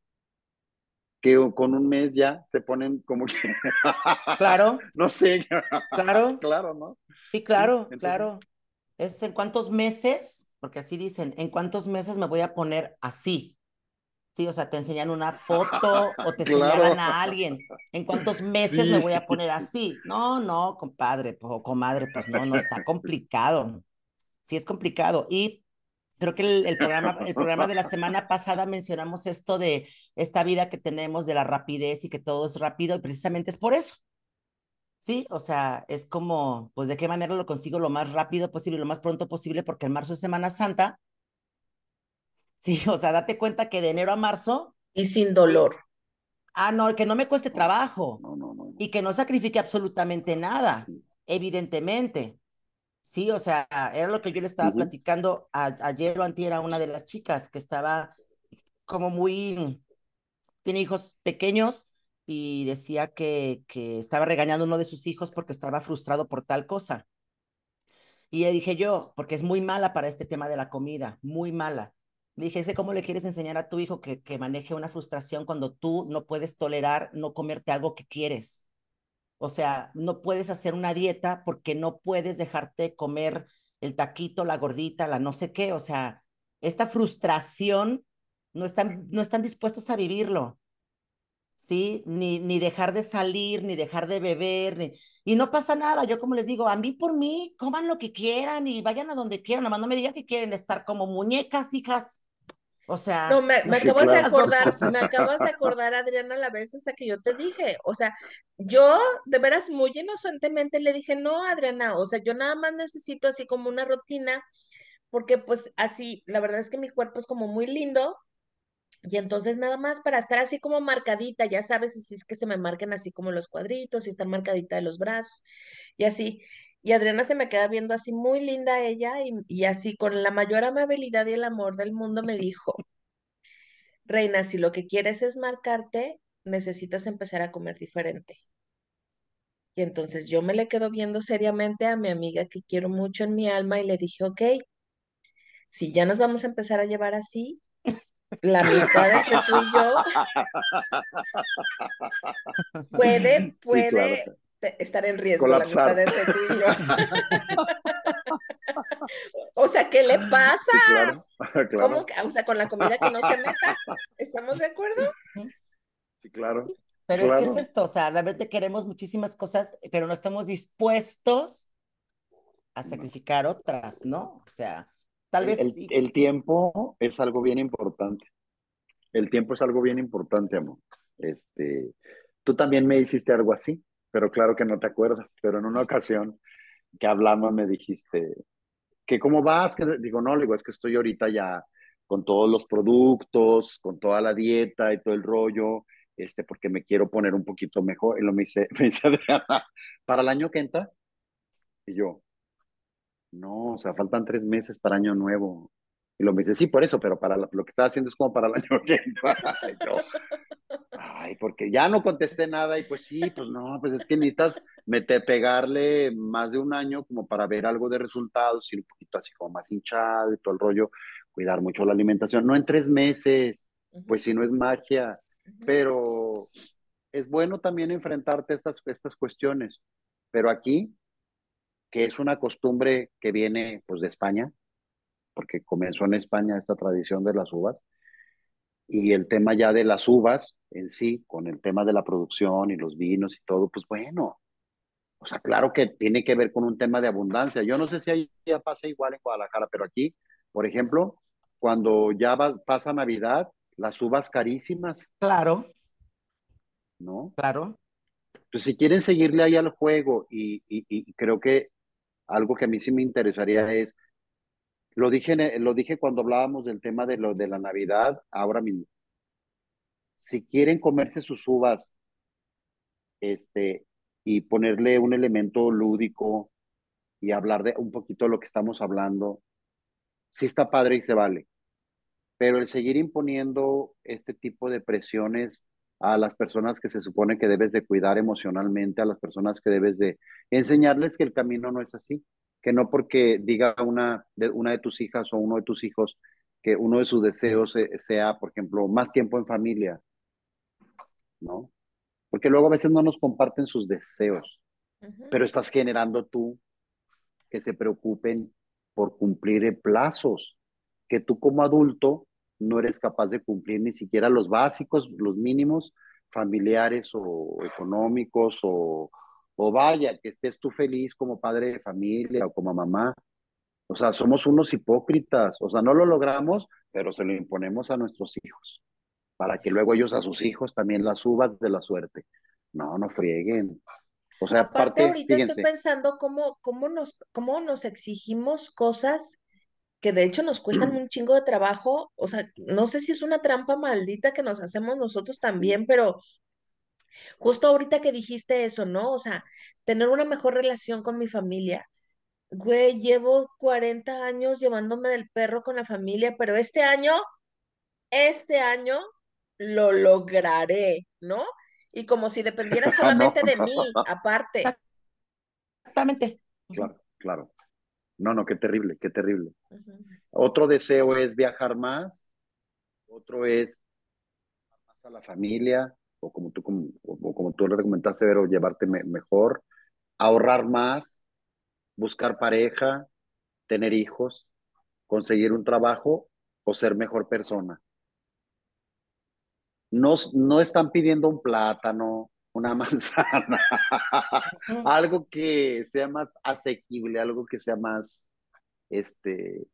que con un mes ya se ponen como que... *laughs* Claro, no sé. claro, *laughs* claro, ¿no? sí, claro, entonces- claro. Es en cuántos meses, porque así dicen, en cuántos meses me voy a poner así. Sí, o sea, te enseñan una foto o *laughs* te Claro. señalan a alguien. ¿En cuántos *laughs* meses me Sí. voy a poner así? No, no, compadre o comadre, pues no, no, está complicado. Sí, es complicado. Y creo que el, el programa, el programa de la *laughs* semana pasada mencionamos esto de esta vida que tenemos, de la rapidez y que todo es rápido, y precisamente es por eso. Sí, o sea, es como, pues de qué manera lo consigo lo más rápido posible, lo más pronto posible, porque en marzo es Semana Santa. Sí, o sea, date cuenta que de enero a marzo, Y sin dolor. ah, no, que no me cueste trabajo No, no, no. y que no sacrifique absolutamente nada, evidentemente. Sí, o sea, era lo que yo le estaba platicando a- ayer o antier a una de las chicas que estaba como muy, tiene hijos pequeños y decía que, que estaba regañando a uno de sus hijos porque estaba frustrado por tal cosa. Y le dije yo, porque es muy mala para este tema de la comida, muy mala. Le dije, cómo le quieres enseñar a tu hijo que, que maneje una frustración cuando tú no puedes tolerar no comerte algo que quieres. O sea, no puedes hacer una dieta porque no puedes dejarte comer el taquito, la gordita, la no sé qué. O sea, esta frustración no están, no están dispuestos a vivirlo. ¿sí? Ni, ni dejar de salir, ni dejar de beber, ni... y no pasa nada. Yo como les digo, a mí por mí, coman lo que quieran y vayan a donde quieran, nada más no me digan que quieren estar como muñecas, hijas. O sea, No, me, me Sí, acabas de claro. acordar, me acabas de acordar, Adriana, la vez esa que yo te dije. O sea, yo de veras muy inocentemente le dije, no, Adriana, o sea, yo nada más necesito así como una rutina, porque pues así, la verdad es que mi cuerpo es como muy lindo. Y entonces nada más para estar así como marcadita, ya sabes, si es que se me marquen así como los cuadritos, si están marcadita de los brazos y así. Y Adriana se me queda viendo así muy linda ella y, y así con la mayor amabilidad y el amor del mundo me dijo, Reina, si lo que quieres es marcarte, necesitas empezar a comer diferente. Y entonces yo me le quedo viendo seriamente a mi amiga que quiero mucho en mi alma y le dije, ok, si ya nos vamos a empezar a llevar así, la amistad entre tú y yo *laughs* puede, puede estar en riesgo la amistad entre tú y yo. o sea, ¿qué le pasa? *laughs* ¿Cómo o sea, con la comida que no se meta? ¿Estamos de acuerdo? Sí, claro. Pero es que es esto, o sea, realmente queremos muchísimas cosas, pero no estamos dispuestos a sacrificar otras, ¿no? O sea, tal vez... El, el, tiempo es algo bien importante. El tiempo es algo bien importante, amor. Este, tú también me hiciste algo así, pero claro que no te acuerdas, pero en una ocasión que hablamos me dijiste que cómo vas, que digo, no, digo, es que estoy ahorita ya con todos los productos, con toda la dieta y todo el rollo, este, porque me quiero poner un poquito mejor. Y lo me dice, *laughs* me dice Adriana, ¿para el año que entra? Y yo, no, o sea, faltan tres meses para año nuevo. Y lo me dice, sí, por eso, pero para lo, que estás haciendo es como para el año que entra. *laughs* Y yo, ay, porque ya no contesté nada y pues sí, pues no, pues es que necesitas meter, pegarle más de un año como para ver algo de resultados, y un poquito así como más hinchado y todo el rollo, cuidar mucho la alimentación, no en tres meses, pues si no es magia, pero es bueno también enfrentarte a estas, estas cuestiones. Pero aquí, que es una costumbre que viene pues de España, porque comenzó en España esta tradición de las uvas, y el tema ya de las uvas en sí, con el tema de la producción y los vinos y todo, pues bueno, o sea, claro que tiene que ver con un tema de abundancia. Yo no sé si ya pasa igual en Guadalajara, pero aquí, por ejemplo, cuando ya pasa Navidad, las uvas carísimas. Claro. ¿No? Claro. Pues si quieren seguirle ahí al juego y, y, creo que algo que a mí sí me interesaría es, lo dije, lo dije cuando hablábamos del tema de, lo, de la Navidad, ahora mismo, si quieren comerse sus uvas este, y ponerle un elemento lúdico y hablar de un poquito de lo que estamos hablando, sí está padre y se vale. Pero el seguir imponiendo este tipo de presiones a las personas que se supone que debes de cuidar emocionalmente, a las personas que debes de enseñarles que el camino no es así, que no porque diga una de, una de tus hijas o uno de tus hijos que uno de sus deseos sea, por ejemplo, más tiempo en familia, ¿no? Porque luego a veces no nos comparten sus deseos, pero estás generando tú que se preocupen por cumplir plazos, que tú como adulto no eres capaz de cumplir ni siquiera los básicos, los mínimos familiares o económicos o, o vaya, que estés tú feliz como padre de familia o como mamá. O sea, somos unos hipócritas, o sea, no lo logramos, pero se lo imponemos a nuestros hijos, para que luego ellos a sus hijos también las subas de la suerte. No, no frieguen. O sea, aparte, ahorita estoy pensando cómo, cómo, nos, cómo nos exigimos cosas que de hecho nos cuestan un chingo de trabajo, o sea, no sé si es una trampa maldita que nos hacemos nosotros también, pero justo ahorita que dijiste eso, ¿no? O sea, tener una mejor relación con mi familia. Güey, llevo 40 años llevándome del perro con la familia, pero este año, este año lo lograré, ¿no? Y como si dependiera *laughs* solamente de mí, *laughs* aparte. Exactamente. Claro, claro. No, no, qué terrible, qué terrible. Otro deseo es viajar más, otro es más a la familia, o como tú, como, como tú le comentaste, pero llevarte mejor, ahorrar más, buscar pareja, tener hijos, conseguir un trabajo o ser mejor persona. No, no están pidiendo un plátano, una *laughs* manzana, algo que sea más asequible, algo que sea más, este,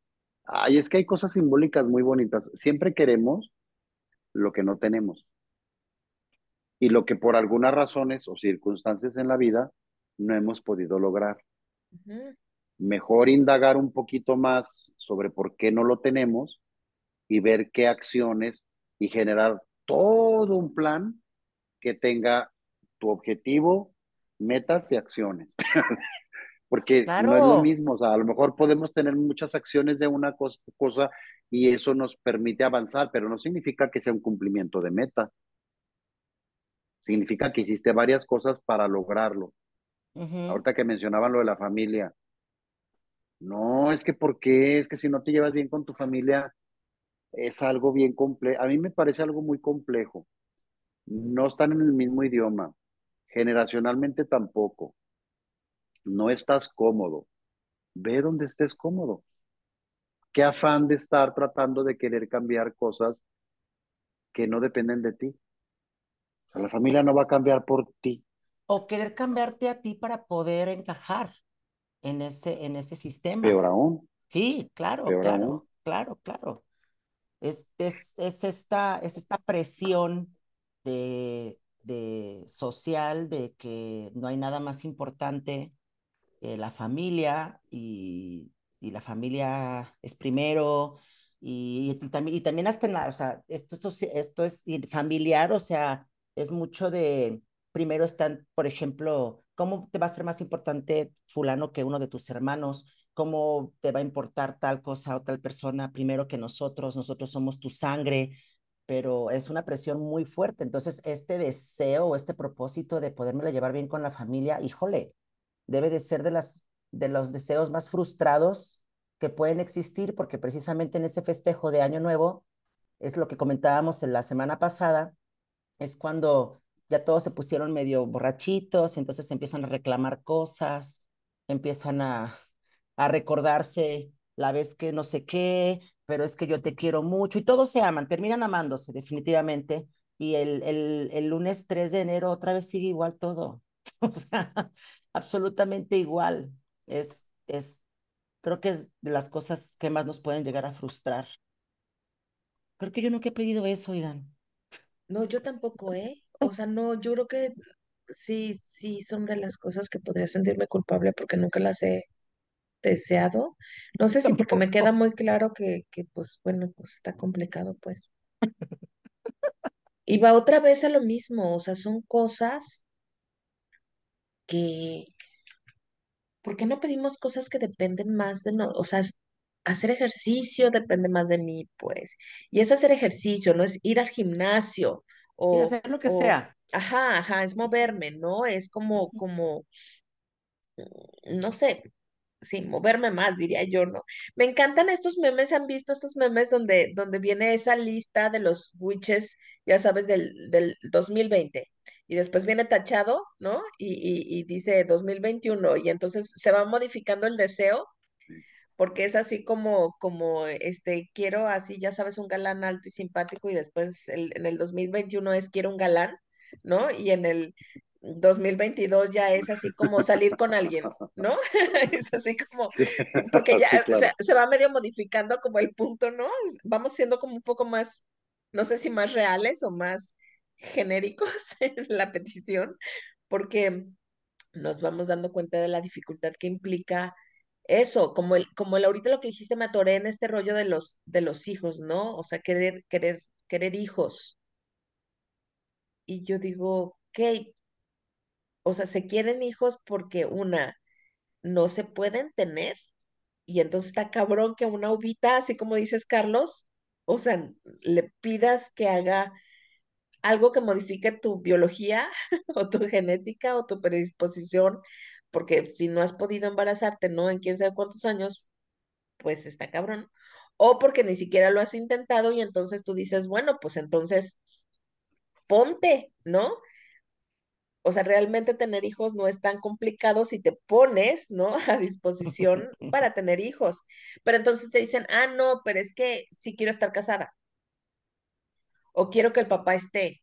ay, es que hay cosas simbólicas muy bonitas. Siempre queremos lo que no tenemos. Y lo que por algunas razones o circunstancias en la vida no hemos podido lograr. Mejor indagar un poquito más sobre por qué no lo tenemos y ver qué acciones y generar todo un plan que tenga tu objetivo, metas y acciones. *laughs* Porque no es lo mismo, o sea, a lo mejor podemos tener muchas acciones de una cosa, y eso nos permite avanzar, pero no significa que sea un cumplimiento de meta. Significa que hiciste varias cosas para lograrlo. Ahorita que mencionaban lo de la familia, no, es que ¿por qué? Es que si no te llevas bien con tu familia, es algo bien complejo. A mí me parece algo muy complejo. No están en el mismo idioma, generacionalmente tampoco. No estás cómodo. Ve donde estés cómodo. Qué afán de estar tratando de querer cambiar cosas que no dependen de ti. O sea, la familia no va a cambiar por ti. O querer cambiarte a ti para poder encajar en ese, en ese sistema. Peor aún. Sí, claro, claro, claro, claro. Es, es, es, esta, es esta presión de, de social de que no hay nada más importante que la familia y, y la familia es primero y, y, también, y también hasta en la, o sea, esto, esto, esto es familiar, o sea, es mucho de, primero están, por ejemplo, ¿cómo te va a ser más importante fulano que uno de tus hermanos? ¿Cómo te va a importar tal cosa o tal persona primero que nosotros? Nosotros somos tu sangre, pero es una presión muy fuerte. Entonces, este deseo o este propósito de poderme llevar bien con la familia, híjole, debe de ser de, las, de los deseos más frustrados que pueden existir, porque precisamente en ese festejo de Año Nuevo, es lo que comentábamos en la semana pasada, es cuando ya todos se pusieron medio borrachitos, entonces empiezan a reclamar cosas, empiezan a, a recordarse la vez que no sé qué, pero es que yo te quiero mucho y todos se aman, terminan amándose definitivamente. Y el, el, el lunes 3 de enero otra vez sigue igual todo. *laughs* o sea, absolutamente igual. Es, es, creo que es de las cosas que más nos pueden llegar a frustrar. Creo que yo nunca he pedido eso, Irán. No, yo tampoco, ¿eh? *laughs* O sea, no, yo creo que sí, sí son de las cosas que podría sentirme culpable porque nunca las he deseado. No sé si porque me queda muy claro que, que pues bueno, pues está complicado, pues. Y va otra vez a lo mismo, o sea, son cosas que, ¿por qué no pedimos cosas que dependen más de nosotros? O sea, hacer ejercicio depende más de mí, pues. Y es hacer ejercicio, no es ir al gimnasio o... Y hacer lo que sea. Ajá, ajá, es moverme, ¿no? Es como, como, mm, no sé, sí, moverme más, diría yo, ¿no? Me encantan estos memes, ¿han visto estos memes donde, donde viene esa lista de los witches, ya sabes, del, del 2020? Y después viene tachado, ¿no? Y, y, y dice 2021, y entonces se va modificando el deseo porque es así como, como, este, quiero así, ya sabes, un galán alto y simpático y después el, en el 2021 es quiero un galán, ¿no? Y en el 2022 ya es así como salir con alguien, ¿no? *laughs* es así como, porque ya *laughs* sí, claro. se, se, va medio modificando como el punto, ¿no? Vamos siendo como un poco más, no sé si más reales o más genéricos *laughs* en la petición, porque nos vamos dando cuenta de la dificultad que implica eso, como el, como el ahorita lo que dijiste, me atoré en este rollo de los, de los hijos, ¿no? O sea, querer, querer, querer hijos. Y yo digo, ok, o sea, se quieren hijos porque una, no se pueden tener, y entonces está cabrón que una uvita, así como dices Carlos, o sea, le pidas que haga algo que modifique tu biología *laughs* o tu genética o tu predisposición porque si no has podido embarazarte, ¿no? En quién sabe cuántos años, pues está cabrón. O porque ni siquiera lo has intentado y entonces tú dices, bueno, pues entonces ponte, ¿no? O sea, realmente tener hijos no es tan complicado si te pones, ¿no? *laughs* A disposición *laughs* para tener hijos. Pero entonces te dicen, ah, no, pero es que sí quiero estar casada. O quiero que el papá esté.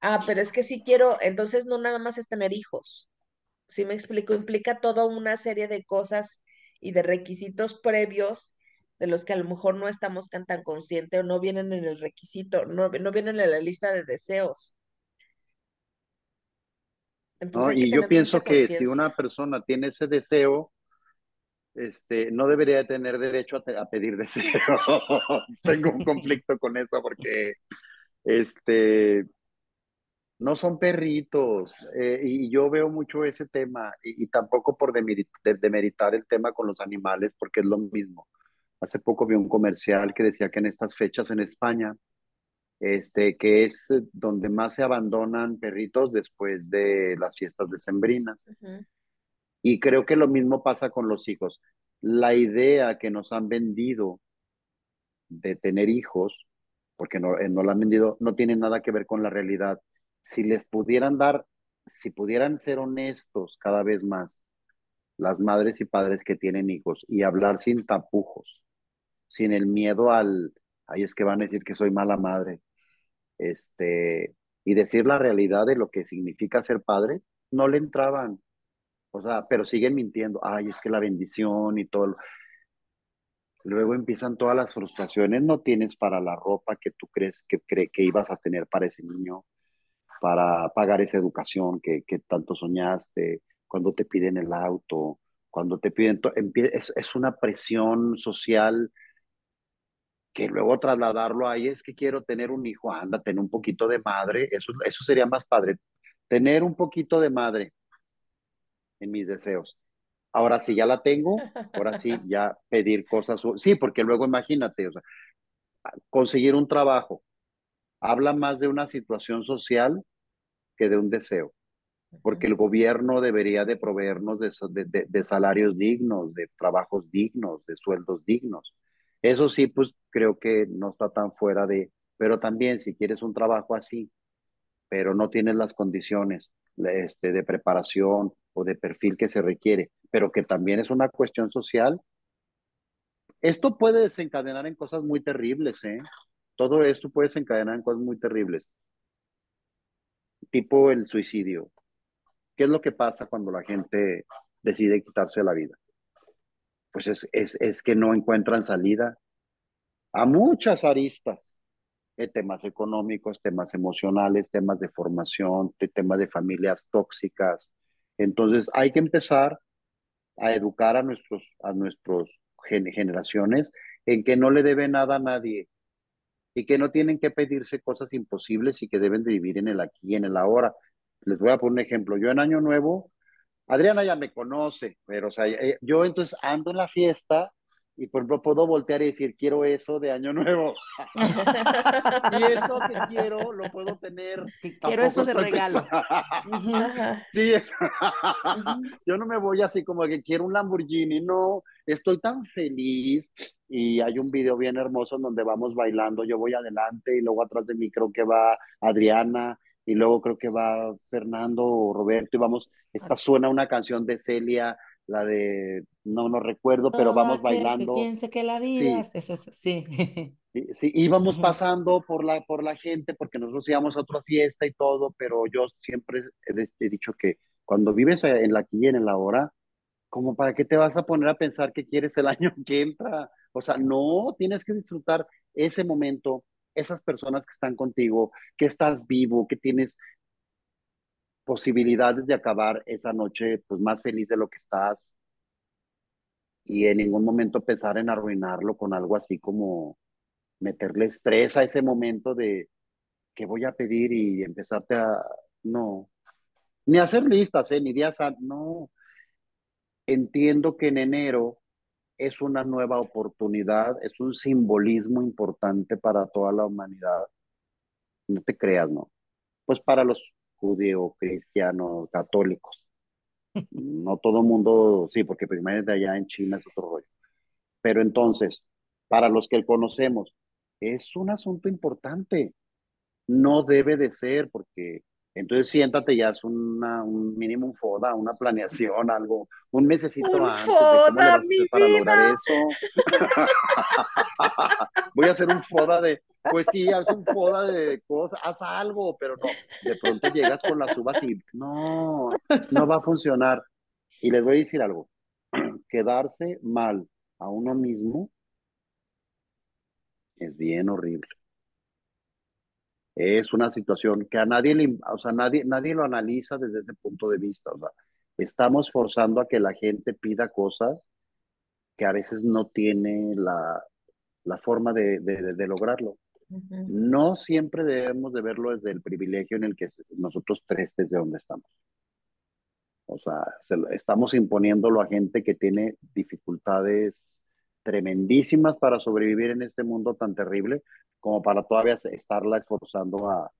Ah, pero es que sí quiero, entonces no nada más es tener hijos si me explico, implica toda una serie de cosas y de requisitos previos de los que a lo mejor no estamos tan, tan conscientes o no vienen en el requisito, no, no vienen en la lista de deseos. Entonces, no, y yo pienso que si una persona tiene ese deseo, este, no debería tener derecho a, a pedir *laughs* deseos. Tengo un conflicto con eso porque este, no son perritos. Eh, y yo veo mucho ese tema y, y tampoco por demeritar, demeritar el tema con los animales, porque es lo mismo. Hace poco vi un comercial que decía que en estas fechas en España este, que es donde más se abandonan perritos después de las fiestas decembrinas. Y creo que lo mismo pasa con los hijos. La idea que nos han vendido de tener hijos, porque no, eh, no la han vendido, no tiene nada que ver con la realidad. Si les pudieran dar, si pudieran ser honestos cada vez más, las madres y padres que tienen hijos y hablar sin tapujos, sin el miedo al, ahí es que van a decir que soy mala madre, este, y decir la realidad de lo que significa ser padre, no le entraban. O sea, pero siguen mintiendo. Ay, es que la bendición y todo. Luego empiezan todas las frustraciones. No tienes para la ropa que tú crees que, cree que ibas a tener para ese niño, para pagar esa educación que, que tanto soñaste, cuando te piden el auto, cuando te piden. Es, es una presión social que luego trasladarlo ahí es que quiero tener un hijo, anda, tener un poquito de madre, eso, eso sería más padre, tener un poquito de madre en mis deseos. Ahora sí ya la tengo, ahora sí ya pedir cosas, sí, porque luego imagínate, o sea, conseguir un trabajo habla más de una situación social que de un deseo, porque el gobierno debería de proveernos de, de, de salarios dignos, de trabajos dignos, de sueldos dignos. Eso sí, pues creo que no está tan fuera de, pero también si quieres un trabajo así, pero no tienes las condiciones este, de preparación o de perfil que se requiere, pero que también es una cuestión social, esto puede desencadenar en cosas muy terribles, ¿eh? Todo esto puede desencadenar en cosas muy terribles, tipo el suicidio. ¿Qué es lo que pasa cuando la gente decide quitarse la vida? pues es, es, es que no encuentran salida a muchas aristas, de temas económicos, temas emocionales, temas de formación, temas de familias tóxicas. Entonces hay que empezar a educar a nuestros, a nuestros generaciones en que no le debe nada a nadie y que no tienen que pedirse cosas imposibles y que deben de vivir en el aquí y en el ahora. Les voy a poner un ejemplo. Yo en Año Nuevo Adriana ya me conoce, pero o sea, eh, yo entonces ando en la fiesta y por ejemplo puedo voltear y decir, quiero eso de Año Nuevo. *laughs* y eso que quiero lo puedo tener. Quiero eso de regalo. *laughs* sí, *laughs* yo no me voy así como que quiero un Lamborghini, no, estoy tan feliz y hay un video bien hermoso en donde vamos bailando, yo voy adelante y luego atrás de mí creo que va Adriana y luego creo que va Fernando o Roberto y vamos, esta suena una canción de Celia, la de, no, no recuerdo, pero vamos bailando. Que piense que la vida es eso, *laughs* sí. Sí, íbamos pasando por la, por la gente porque nosotros íbamos a otra fiesta y todo, pero yo siempre he, dicho que cuando vives en la aquí y en la hora, como para qué te vas a poner a pensar que quieres el *laughs* año que entra. O sea, no, tienes que disfrutar ese momento, esas personas que están contigo, que estás vivo, que tienes posibilidades de acabar esa noche pues más feliz de lo que estás y en ningún momento pensar en arruinarlo con algo así como meterle estrés a ese momento de que voy a pedir y empezarte a no ni hacer listas, ¿eh? ni días, no. Entiendo que en enero es una nueva oportunidad, es un simbolismo importante para toda la humanidad. No te creas, ¿no? Pues para los judíos, cristianos, católicos. No todo el mundo, sí, porque primero de allá en China es otro rollo. Pero entonces, para los que conocemos, es un asunto importante. No debe de ser, porque entonces siéntate, ya es una, un mínimo un FODA, una planeación, algo, un mesecito antes de cómo le vas a hacer para lograr eso. *laughs* Voy a hacer un FODA de, pues sí, haz un FODA de cosas, haz algo, pero no, de pronto llegas con las uvas y no, no va a funcionar. Y les voy a decir algo, *clears throat* quedarse mal a uno mismo es bien horrible es una situación que a nadie le, o sea, nadie, nadie lo analiza desde ese punto de vista. O sea, estamos forzando a que la gente pida cosas que a veces no tiene la, la forma de, de, lograrlo. No siempre debemos de verlo desde el privilegio en el que nosotros tres desde donde estamos. O sea, estamos imponiéndolo a gente que tiene dificultades tremendísimas para sobrevivir en este mundo tan terrible, como para todavía estarla esforzando a,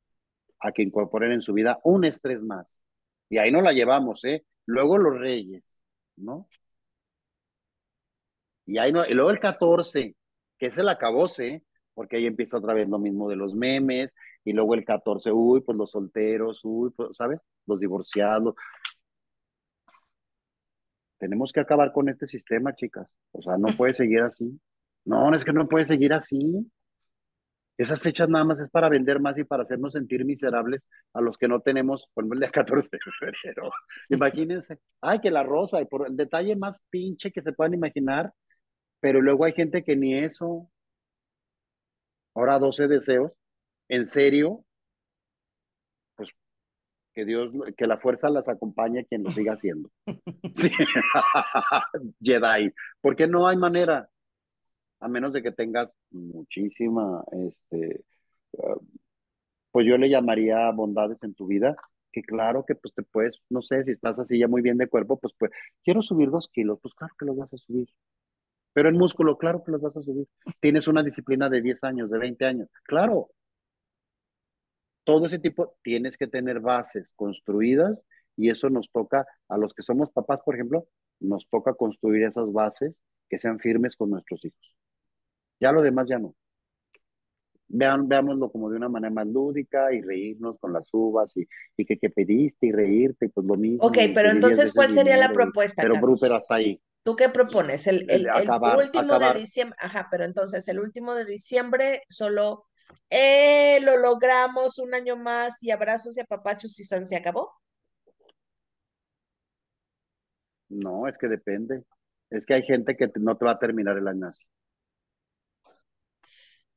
a que incorporen en su vida un estrés más. Y ahí no la llevamos, ¿eh? Luego los reyes, ¿no? Y, ahí no, y luego el 14, que es el acabose, porque ahí empieza otra vez lo mismo de los memes, y luego el 14, uy, pues los solteros, uy, pues, ¿sabes? Los divorciados. Tenemos que acabar con este sistema, chicas. O sea, no puede *laughs* seguir así. No, es que no puede seguir así. Esas fechas nada más es para vender más y para hacernos sentir miserables a los que no tenemos, por ejemplo, el día *laughs* 14 de febrero. Imagínense, ay, que la rosa, y por el detalle más pinche que se puedan imaginar, pero luego hay gente que ni eso. Ahora 12 deseos, en serio, que Dios, que la fuerza las acompañe quien lo siga haciendo. *laughs* Sí. *laughs* Jedi, porque no hay manera, a menos de que tengas muchísima, este, ah, pues yo le llamaría bondades en tu vida, que claro que pues te puedes, no sé, si estás así ya muy bien de cuerpo, pues, pues quiero subir dos kilos, pues claro que los vas a subir. Pero en músculo, claro que los vas a subir. Tienes una disciplina de 10 años, de 20 años, claro. Todo ese tipo, tienes que tener bases construidas y eso nos toca, a los que somos papás, por ejemplo, nos toca construir esas bases que sean firmes con nuestros hijos. Ya lo demás ya no. Vean, veámoslo como de una manera más lúdica y reírnos con las uvas y, y que, que pediste y reírte y pues lo mismo. Ok, pero entonces, ¿cuál sería la propuesta? Pero, pero hasta ahí. ¿Tú qué propones? El, el, el último de diciembre, ajá, pero entonces el último de diciembre solo eh, lo logramos un año más y abrazos y apapachos y San se acabó. No, es que depende. Es que hay gente que no te va a terminar el año así.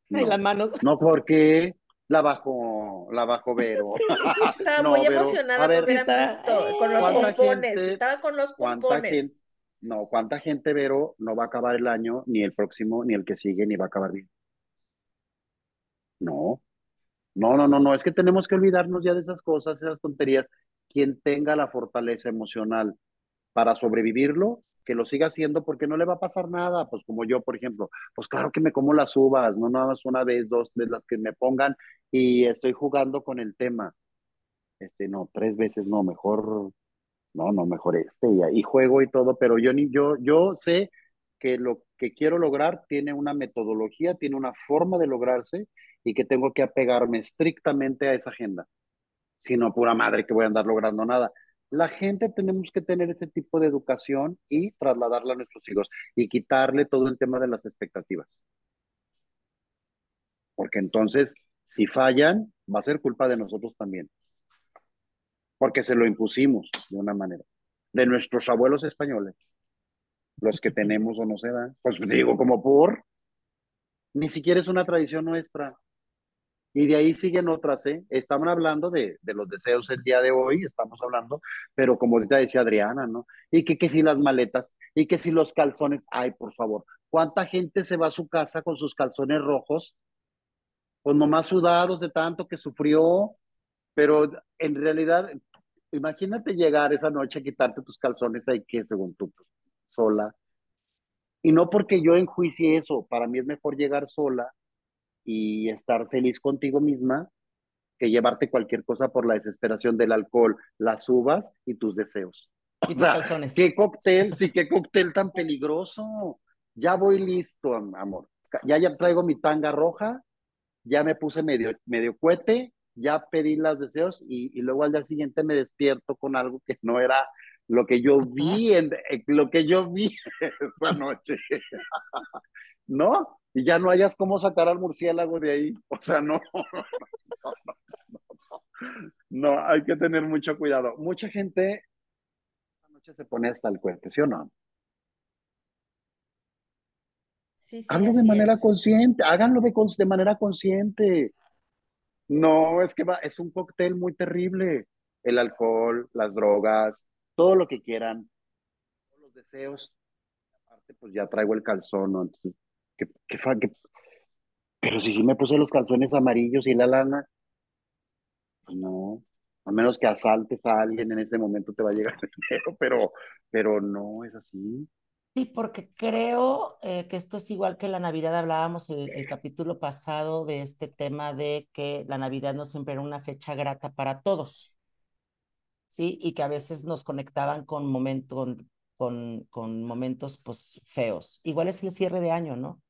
No, las manos. No, porque la bajo, la bajo Vero. *laughs* Sí, estaba no, muy emocionada ver, visto, con los pompones, estaba con los pompones. no, ¿cuánta gente, Vero, no va a acabar el año, ni el próximo, ni el que sigue, ni va a acabar bien? No, no, no, no, no, es que tenemos que olvidarnos ya de esas cosas, esas tonterías. Quien tenga la fortaleza emocional para sobrevivirlo, que lo siga haciendo porque no le va a pasar nada, pues como yo, por ejemplo, pues claro que me como las uvas, no nada más una vez, dos, de las que me pongan y estoy jugando con el tema. Este, no, tres veces no, mejor, no, no, mejor este, y, y juego y todo, pero yo ni, yo, yo sé que lo que quiero lograr tiene una metodología, tiene una forma de lograrse y que tengo que apegarme estrictamente a esa agenda. Si no, pura madre que voy a andar logrando nada. La gente tenemos que tener ese tipo de educación y trasladarla a nuestros hijos y quitarle todo el tema de las expectativas. Porque entonces, si fallan, va a ser culpa de nosotros también. Porque se lo impusimos de una manera. De nuestros abuelos españoles, los que tenemos o no se dan. Pues digo, como por, ni siquiera es una tradición nuestra. Y de ahí siguen otras, ¿eh? Estaban hablando de, de, los deseos el día de hoy, estamos hablando, pero como ahorita decía Adriana, ¿no? Y que, que si las maletas, y que si los calzones, ay, por favor, ¿cuánta gente se va a su casa con sus calzones rojos? Pues nomás sudados de tanto que sufrió, pero en realidad, imagínate llegar esa noche a quitarte tus calzones ahí que según tú, pues, sola. Y no porque yo enjuicie eso, para mí es mejor llegar sola y estar feliz contigo misma que llevarte cualquier cosa por la desesperación del alcohol, las uvas y tus deseos. Y tus calzones. Qué cóctel, sí, qué cóctel tan peligroso. Ya voy listo, amor. Ya, ya traigo mi tanga roja, ya me puse medio, medio cuete, ya pedí los deseos y, y luego al día siguiente me despierto con algo que no era lo que yo vi, en, eh, lo que yo vi *laughs* esa noche. *laughs* ¿No? y ya no hayas cómo sacar al murciélago de ahí. O sea, *laughs* no, no, no, no, hay que tener mucho cuidado. Mucha gente esta noche se pone hasta el cuente, ¿sí o no? Sí, sí, Hazlo de manera es. consciente, háganlo de, de manera consciente. No, es que va, es un cóctel muy terrible. El alcohol, las drogas, todo lo que quieran, todos los deseos. Aparte, pues ya traigo el calzón, ¿no? Entonces, ¿Qué, qué, qué? Pero si sí me puse los calzones amarillos y la lana, pues no, a menos que asaltes a alguien en ese momento te va a llegar *laughs* dinero, pero, pero no es así. Sí, porque creo eh, que esto es igual que la Navidad. Hablábamos el, el capítulo pasado de este tema de que la Navidad no siempre era una fecha grata para todos, ¿sí? Y que a veces nos conectaban con, momento, con, con momentos pues feos. Igual es el cierre de año, ¿no?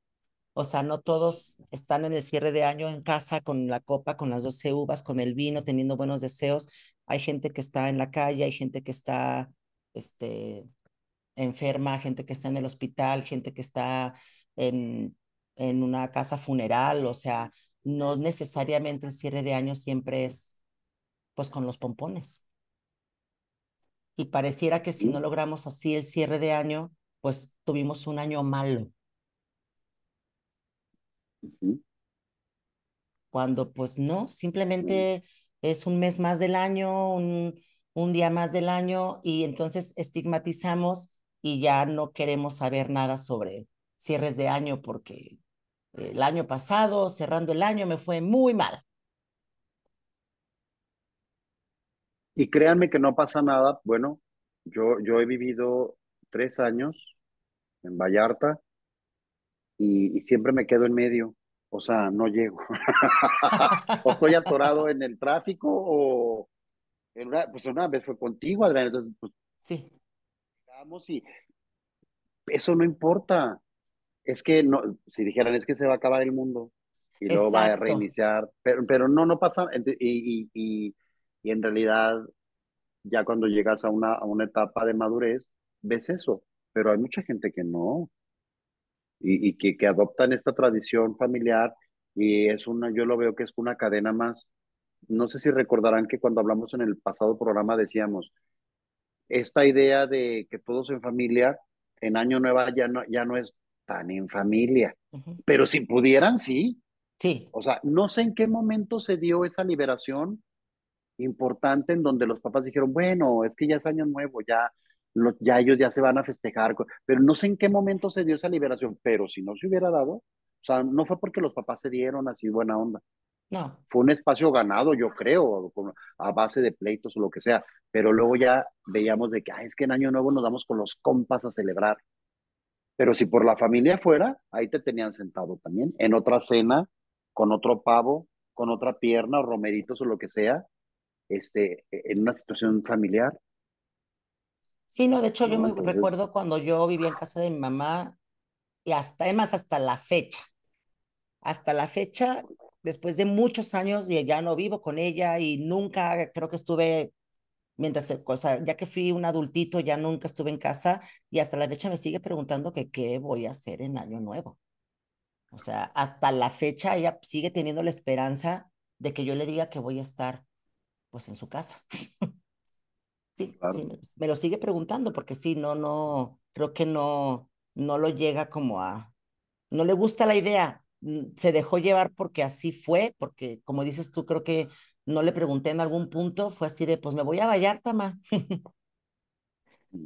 O sea, no todos están en el cierre de año en casa con la copa, con las 12 uvas, con el vino, teniendo buenos deseos. Hay gente que está en la calle, hay gente que está, este, enferma, gente que está en el hospital, gente que está en, en una casa funeral, o sea, no necesariamente el cierre de año siempre es pues con los pompones. Y pareciera que si no logramos así el cierre de año, pues tuvimos un año malo. Cuando pues no, simplemente es un mes más del año, un, un día más del año y entonces estigmatizamos y ya no queremos saber nada sobre cierres de año porque el año pasado, cerrando el año, me fue muy mal. Y créanme que no pasa nada. Bueno, yo, yo he vivido tres años en Vallarta y, y siempre me quedo en medio. O sea, no llego. *laughs* o estoy atorado en el tráfico o en una, pues una vez fue contigo, Adrián. Entonces, pues, sí y eso no importa. Es que no, si dijeran es que se va a acabar el mundo y luego va a reiniciar, pero, pero no, no pasa. Y, y, y, en realidad, ya cuando llegas a una, a una etapa de madurez, ves eso, pero hay mucha gente que no. Y, y que, que adoptan esta tradición familiar y es una, yo lo veo que es una cadena más. No sé si recordarán que cuando hablamos en el pasado programa decíamos, esta idea de que todos en familia, en Año Nuevo ya no, ya no es tan en familia, pero si pudieran, sí. Sí. O sea, no sé en qué momento se dio esa liberación importante en donde los papás dijeron, bueno, es que ya es Año Nuevo, ya, ya ellos ya se van a festejar, pero no sé en qué momento se dio esa liberación, pero si no se hubiera dado, o sea, no fue porque los papás se dieron así buena onda, no. Fue un espacio ganado, yo creo, a base de pleitos o lo que sea, pero luego ya veíamos de que, es que en Año Nuevo nos damos con los compas a celebrar. Pero si por la familia fuera, ahí te tenían sentado también, en otra cena, con otro pavo, con otra pierna o romeritos o lo que sea, este, en una situación familiar. Sí, no, de hecho yo me recuerdo cuando yo vivía en casa de mi mamá y hasta, además hasta la fecha, hasta la fecha después de muchos años y ya no vivo con ella y nunca creo que estuve, mientras, o sea, ya que fui un adultito, ya nunca estuve en casa y hasta la fecha me sigue preguntando que qué voy a hacer en Año Nuevo. O sea, hasta la fecha ella sigue teniendo la esperanza de que yo le diga que voy a estar pues en su casa. *laughs* sí, sí, me lo sigue preguntando porque sí, no, no, creo que no, no lo llega como a, no le gusta la idea, Mm, se dejó llevar porque así fue, porque como dices tú, creo que no le pregunté en algún punto, fue así de, pues me voy a Vallarta, ma. *laughs*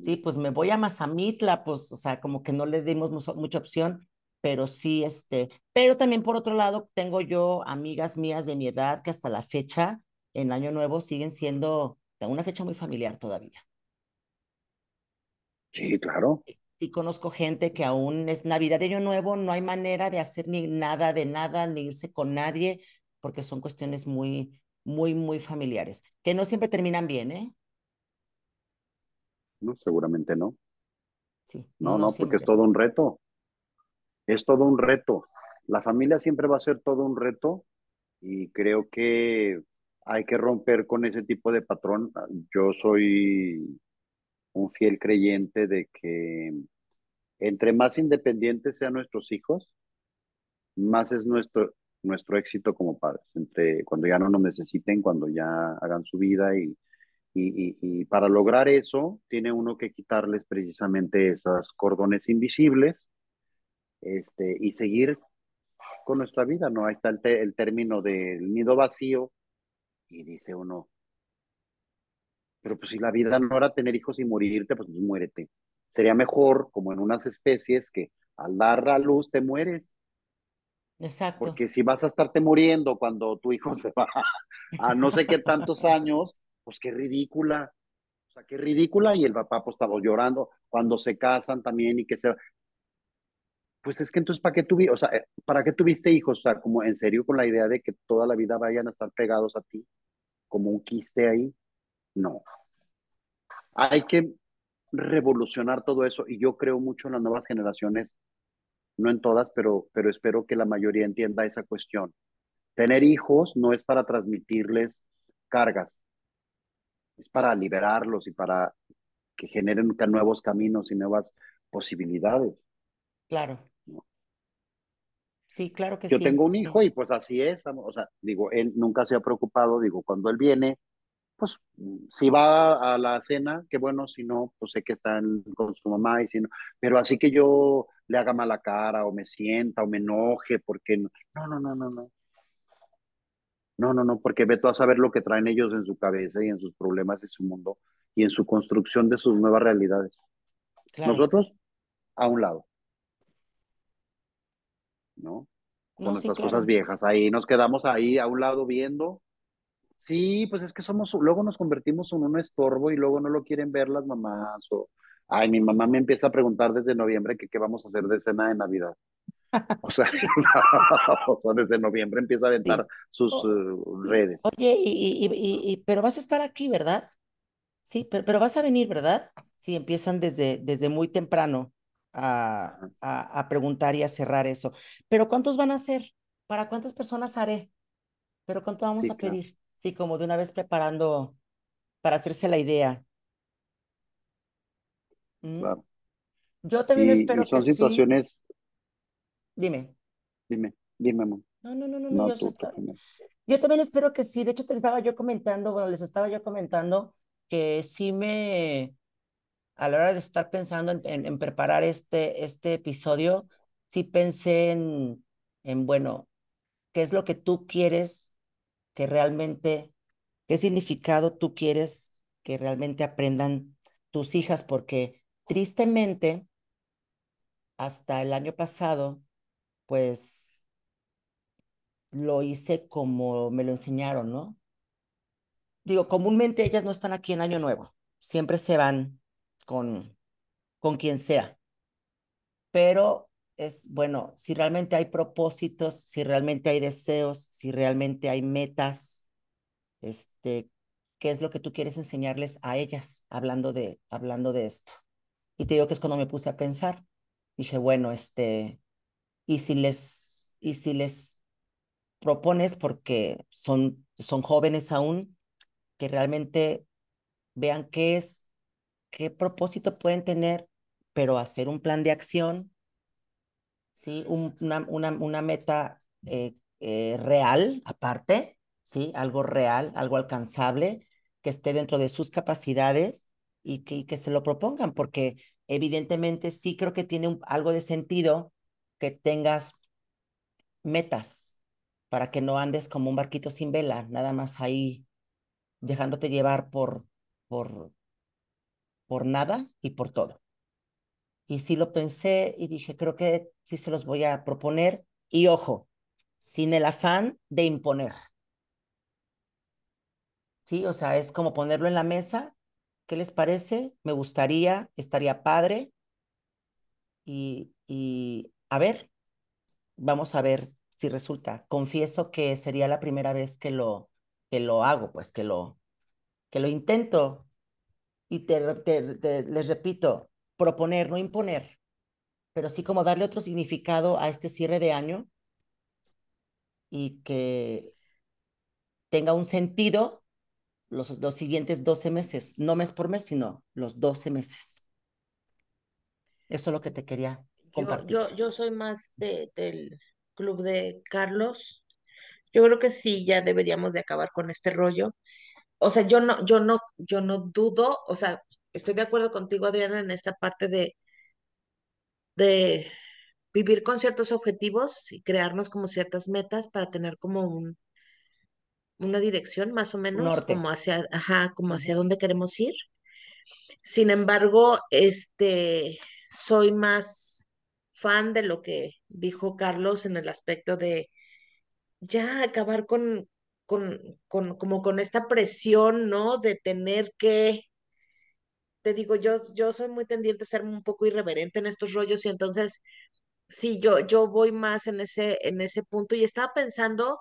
sí, pues me voy a Mazamitla, pues, o sea, como que no le dimos mucha opción, pero sí, este, pero también por otro lado, tengo yo amigas mías de mi edad que hasta la fecha, en Año Nuevo, siguen siendo una fecha muy familiar todavía. Sí, claro y conozco gente que aún es Navidad de Año Nuevo, no hay manera de hacer ni nada de nada, ni irse con nadie, porque son cuestiones muy, muy, muy familiares, que no siempre terminan bien, ¿eh? No, seguramente no. Sí. No, no, porque es todo un reto. Es todo un reto. La familia siempre va a ser todo un reto y creo que hay que romper con ese tipo de patrón. Yo soy un fiel creyente de que entre más independientes sean nuestros hijos, más es nuestro, nuestro éxito como padres, entre cuando ya no nos necesiten, cuando ya hagan su vida y, y, y, para lograr eso tiene uno que quitarles precisamente esos cordones invisibles este, y seguir con nuestra vida, ¿no? Ahí está el término del nido vacío y dice uno, pero pues si la vida no era tener hijos y morirte, pues, pues muérete. Sería mejor, como en unas especies, que al dar a luz te mueres. Exacto. Porque si vas a estarte muriendo cuando tu hijo *laughs* se va a no sé qué tantos años, pues qué ridícula. sea, qué ridícula y el papá pues estaba llorando cuando se casan también y que se... Pues es que entonces, ¿para qué tuviste, o sea, eh, ¿para qué tuviste hijos? O sea, como en serio con la idea de que toda la vida vayan a estar pegados a ti, como un quiste ahí. No. Hay que revolucionar todo eso y yo creo mucho en las nuevas generaciones, no en todas, pero, pero espero que la mayoría entienda esa cuestión. Tener hijos no es para transmitirles cargas, es para liberarlos y para que generen nuevos caminos y nuevas posibilidades. Claro. Sí, claro que Yo sí. tengo un sí. hijo y pues así es, o sea, digo, él nunca se ha preocupado, digo, cuando él viene, pues si va a la cena, qué bueno, si no, pues sé que está en- con su mamá y si no, pero así que yo le haga mala cara o me sienta o me enoje porque no, no, no, no, no, no. No, no, no, porque ve tú a saber lo que traen ellos en su cabeza y en sus problemas y su mundo y en su construcción de sus nuevas realidades. Claro. Nosotros, a un lado. ¿No? Con No, sí, nuestras claro. cosas viejas. Ahí nos quedamos ahí a un lado viendo. Sí, pues es que somos, luego nos convertimos en un estorbo y luego no lo quieren ver las mamás. O, ay, mi mamá me empieza a preguntar desde noviembre que qué vamos a hacer de cena de Navidad. *laughs* *laughs* O sea, o sea, desde noviembre empieza a aventar sus O- uh, redes. Oye, y, y, y, y- pero vas a estar aquí, ¿verdad? Sí, pero, pero vas a venir, ¿verdad? Sí, empiezan desde, desde muy temprano a, a, a preguntar y a cerrar eso. Pero ¿cuántos van a ser? ¿Para cuántas personas haré? ¿Pero cuánto vamos Sí, a claro. pedir? Sí, como de una vez preparando para hacerse la idea. ¿Mm? Claro. Yo también Y, y espero que son sí. situaciones, Dime. dime, dime, amor. No, no, no, no, no, yo, tú, primero. yo también espero que sí. De hecho, te estaba yo comentando, bueno, les estaba yo comentando que sí me, a la hora de estar pensando en, preparar este, este episodio, sí pensé en, en, bueno, ¿qué es lo que tú quieres que realmente, qué significado tú quieres que realmente aprendan tus hijas? Porque tristemente, hasta el año pasado, pues lo hice como me lo enseñaron, ¿no? Digo, comúnmente ellas no están aquí en Año Nuevo, siempre se van con, con quien sea, pero es bueno, si realmente hay propósitos, si realmente hay deseos, si realmente hay metas, este, ¿qué es lo que tú quieres enseñarles a ellas hablando de, hablando de esto? Y te digo que es cuando me puse a pensar, dije, bueno, este, y si les, y si les propones, porque son, son jóvenes aún, que realmente vean qué es, qué propósito pueden tener, pero hacer un plan de acción, ¿sí? Un- una, una, una meta eh, eh, real aparte, ¿sí? Algo real, algo alcanzable, que esté dentro de sus capacidades y que, que se lo propongan, porque evidentemente sí creo que tiene algo de sentido que tengas metas para que no andes como un barquito sin vela, nada más ahí dejándote llevar por, por, por nada y por todo. Y sí lo pensé y dije, creo que sí se los voy a proponer. Y ojo, sin el afán de imponer. Sí, o sea, es como ponerlo en la mesa. ¿Qué les parece? Me gustaría, estaría padre. Y, y a ver, vamos a ver si resulta. Confieso que sería la primera vez que lo, que lo hago, pues que lo, que lo intento. Y te, te, te, les repito, proponer, no imponer, pero sí como darle otro significado a este cierre de año y que tenga un sentido los, los siguientes 12 meses, no mes por mes, sino los 12 meses. Eso es lo que te quería Yo, compartir. yo, yo soy más de, del club de Carlos. Yo creo que sí, ya deberíamos de acabar con este rollo. O sea, yo no, yo no, yo no dudo, o sea, estoy de acuerdo contigo, Adriana, en esta parte de, de vivir con ciertos objetivos y crearnos como ciertas metas para tener como un, una dirección más o menos, norte. como hacia, ajá, como hacia dónde queremos ir. Sin embargo, este, soy más fan de lo que dijo Carlos en el aspecto de ya acabar con, con, con, como con esta presión, ¿no? De tener que te digo, yo, yo soy muy tendiente a ser un poco irreverente en estos rollos y entonces, sí, yo, yo voy más en ese, en ese punto y estaba pensando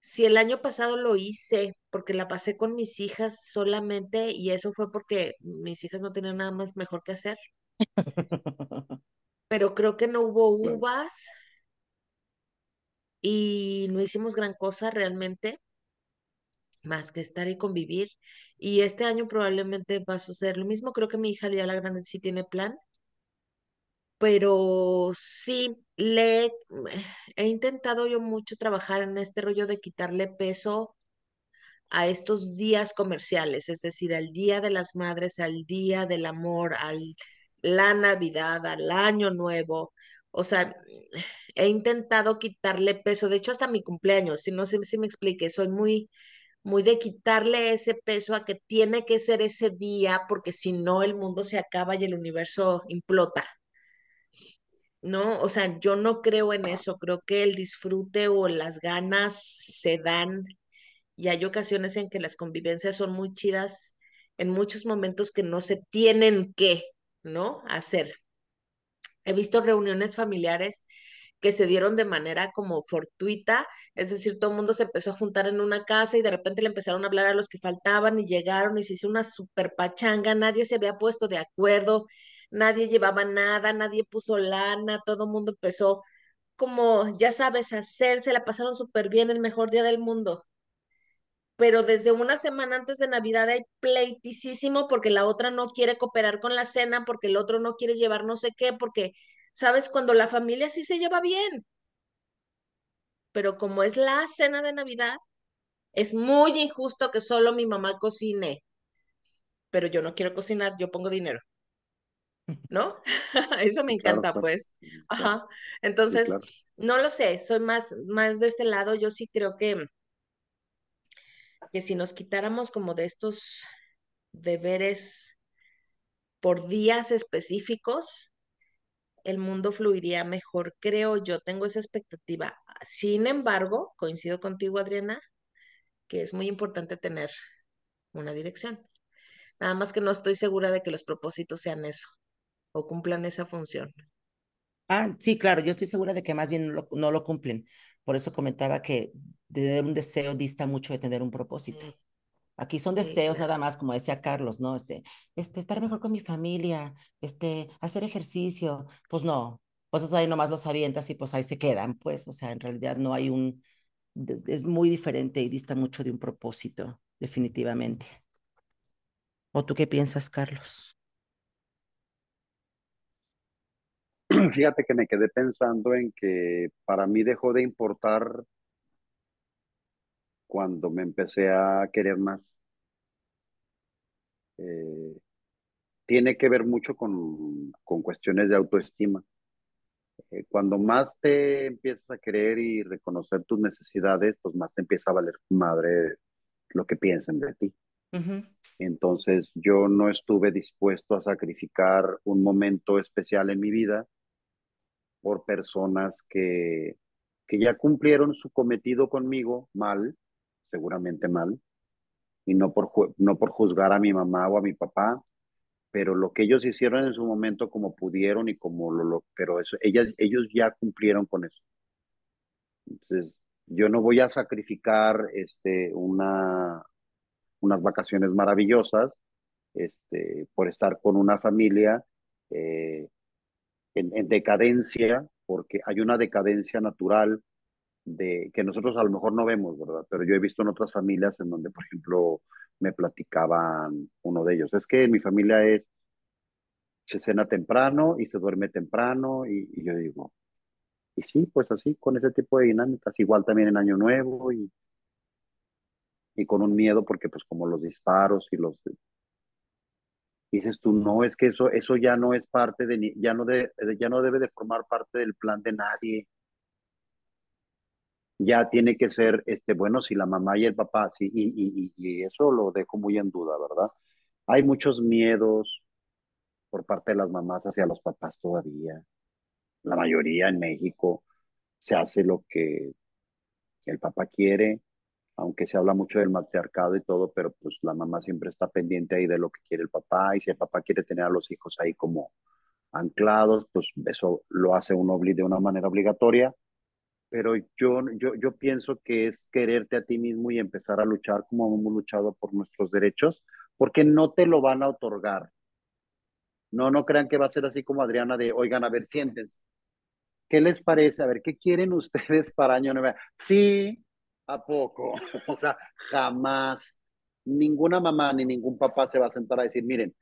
si el año pasado lo hice porque la pasé con mis hijas solamente y eso fue porque mis hijas no tenían nada más mejor que hacer, *laughs* pero creo que no hubo uvas y no hicimos gran cosa realmente más que estar y convivir. Y este año probablemente va a suceder lo mismo. Creo que mi hija ya la grande sí tiene plan, pero sí le he intentado yo mucho trabajar en este rollo de quitarle peso a estos días comerciales, es decir, al Día de las Madres, al Día del Amor, al la Navidad, al Año Nuevo. O sea, he intentado quitarle peso, de hecho hasta mi cumpleaños, si no sé si me explique, soy muy muy de quitarle ese peso a que tiene que ser ese día, porque si no el mundo se acaba y el universo implota. ¿No? O sea, yo no creo en eso, creo que el disfrute o las ganas se dan y hay ocasiones en que las convivencias son muy chidas, en muchos momentos que no se tienen que, ¿no? Hacer. He visto reuniones familiares que se dieron de manera como fortuita, es decir, todo el mundo se empezó a juntar en una casa y de repente le empezaron a hablar a los que faltaban y llegaron y se hizo una super pachanga, nadie se había puesto de acuerdo, nadie llevaba nada, nadie puso lana, todo el mundo empezó como, ya sabes, a hacer, se la pasaron súper bien, el mejor día del mundo. Pero desde una semana antes de Navidad hay pleiticísimo porque la otra no quiere cooperar con la cena, porque el otro no quiere llevar no sé qué, porque, ¿sabes? Cuando la familia sí se lleva bien, pero como es la cena de Navidad, es muy injusto que solo mi mamá cocine, pero yo no quiero cocinar, yo pongo dinero, *laughs* ¿no? *laughs* Eso me encanta, claro. pues. Ajá. Sí, Entonces, claro. no lo sé, soy más, más de este lado, yo sí creo que, que si nos quitáramos como de estos deberes por días específicos, el mundo fluiría mejor, creo yo, tengo esa expectativa. Sin embargo, coincido contigo, Adriana, que es muy importante tener una dirección. Nada más que no estoy segura de que los propósitos sean eso o cumplan esa función. Ah, sí, claro, yo estoy segura de que más bien no lo, no lo cumplen. Por eso comentaba que tener un deseo dista mucho de tener un propósito. Sí, Aquí son sí, deseos claro. nada más, como decía Carlos, ¿no? Este, este, estar mejor con mi familia, este, hacer ejercicio. Pues no, pues ahí nomás los avientas y pues ahí se quedan, pues, o sea, en realidad no hay un, es muy diferente y dista mucho de un propósito, definitivamente. ¿O tú qué piensas, Carlos? *clears throat* Fíjate que me quedé pensando en que para mí dejó de importar cuando me empecé a querer más. Eh, tiene que ver mucho con, con cuestiones de autoestima. Eh, cuando más te empiezas a querer y reconocer tus necesidades, pues más te empieza a valer madre lo que piensen de ti. Entonces yo no estuve dispuesto a sacrificar un momento especial en mi vida por personas que, que ya cumplieron su cometido conmigo mal, seguramente mal, y no por, no por juzgar a mi mamá o a mi papá, pero lo que ellos hicieron en su momento como pudieron y como lo, lo pero eso, ellas, ellos ya cumplieron con eso. Entonces, yo no voy a sacrificar este, una, unas vacaciones maravillosas este, por estar con una familia eh, en, en decadencia, porque hay una decadencia natural de que nosotros a lo mejor no vemos, ¿verdad? Pero yo he visto en otras familias en donde, por ejemplo, me platicaban uno de ellos. Es que mi familia es, se cena temprano y se duerme temprano y, y yo digo, y sí, pues así, con ese tipo de dinámicas, igual también en Año Nuevo y, y con un miedo porque pues como los disparos y los... Dices tú, no, es que eso, eso ya no es parte de, ya no, de, ya no debe de formar parte del plan de nadie. ya tiene que ser, este, bueno, si la mamá y el papá, sí, y, y, y eso lo dejo muy en duda, ¿verdad? Hay muchos miedos por parte de las mamás hacia los papás todavía. La mayoría en México se hace lo que el papá quiere aunque se habla mucho del matriarcado y todo, pero pues la mamá siempre está pendiente ahí de lo que quiere el papá y si el papá quiere tener a los hijos ahí como anclados, pues eso lo hace uno de una manera obligatoria. Pero yo, yo, yo pienso que es quererte a ti mismo y empezar a luchar como hemos luchado por nuestros derechos, porque no te lo van a otorgar. No, no crean que va a ser así como Adriana de, oigan, a ver, siéntense. ¿Qué les parece? A ver, ¿qué quieren ustedes para año nuevo? Sí, ¿a poco? *laughs* O sea, jamás ninguna mamá ni ningún papá se va a sentar a decir, miren,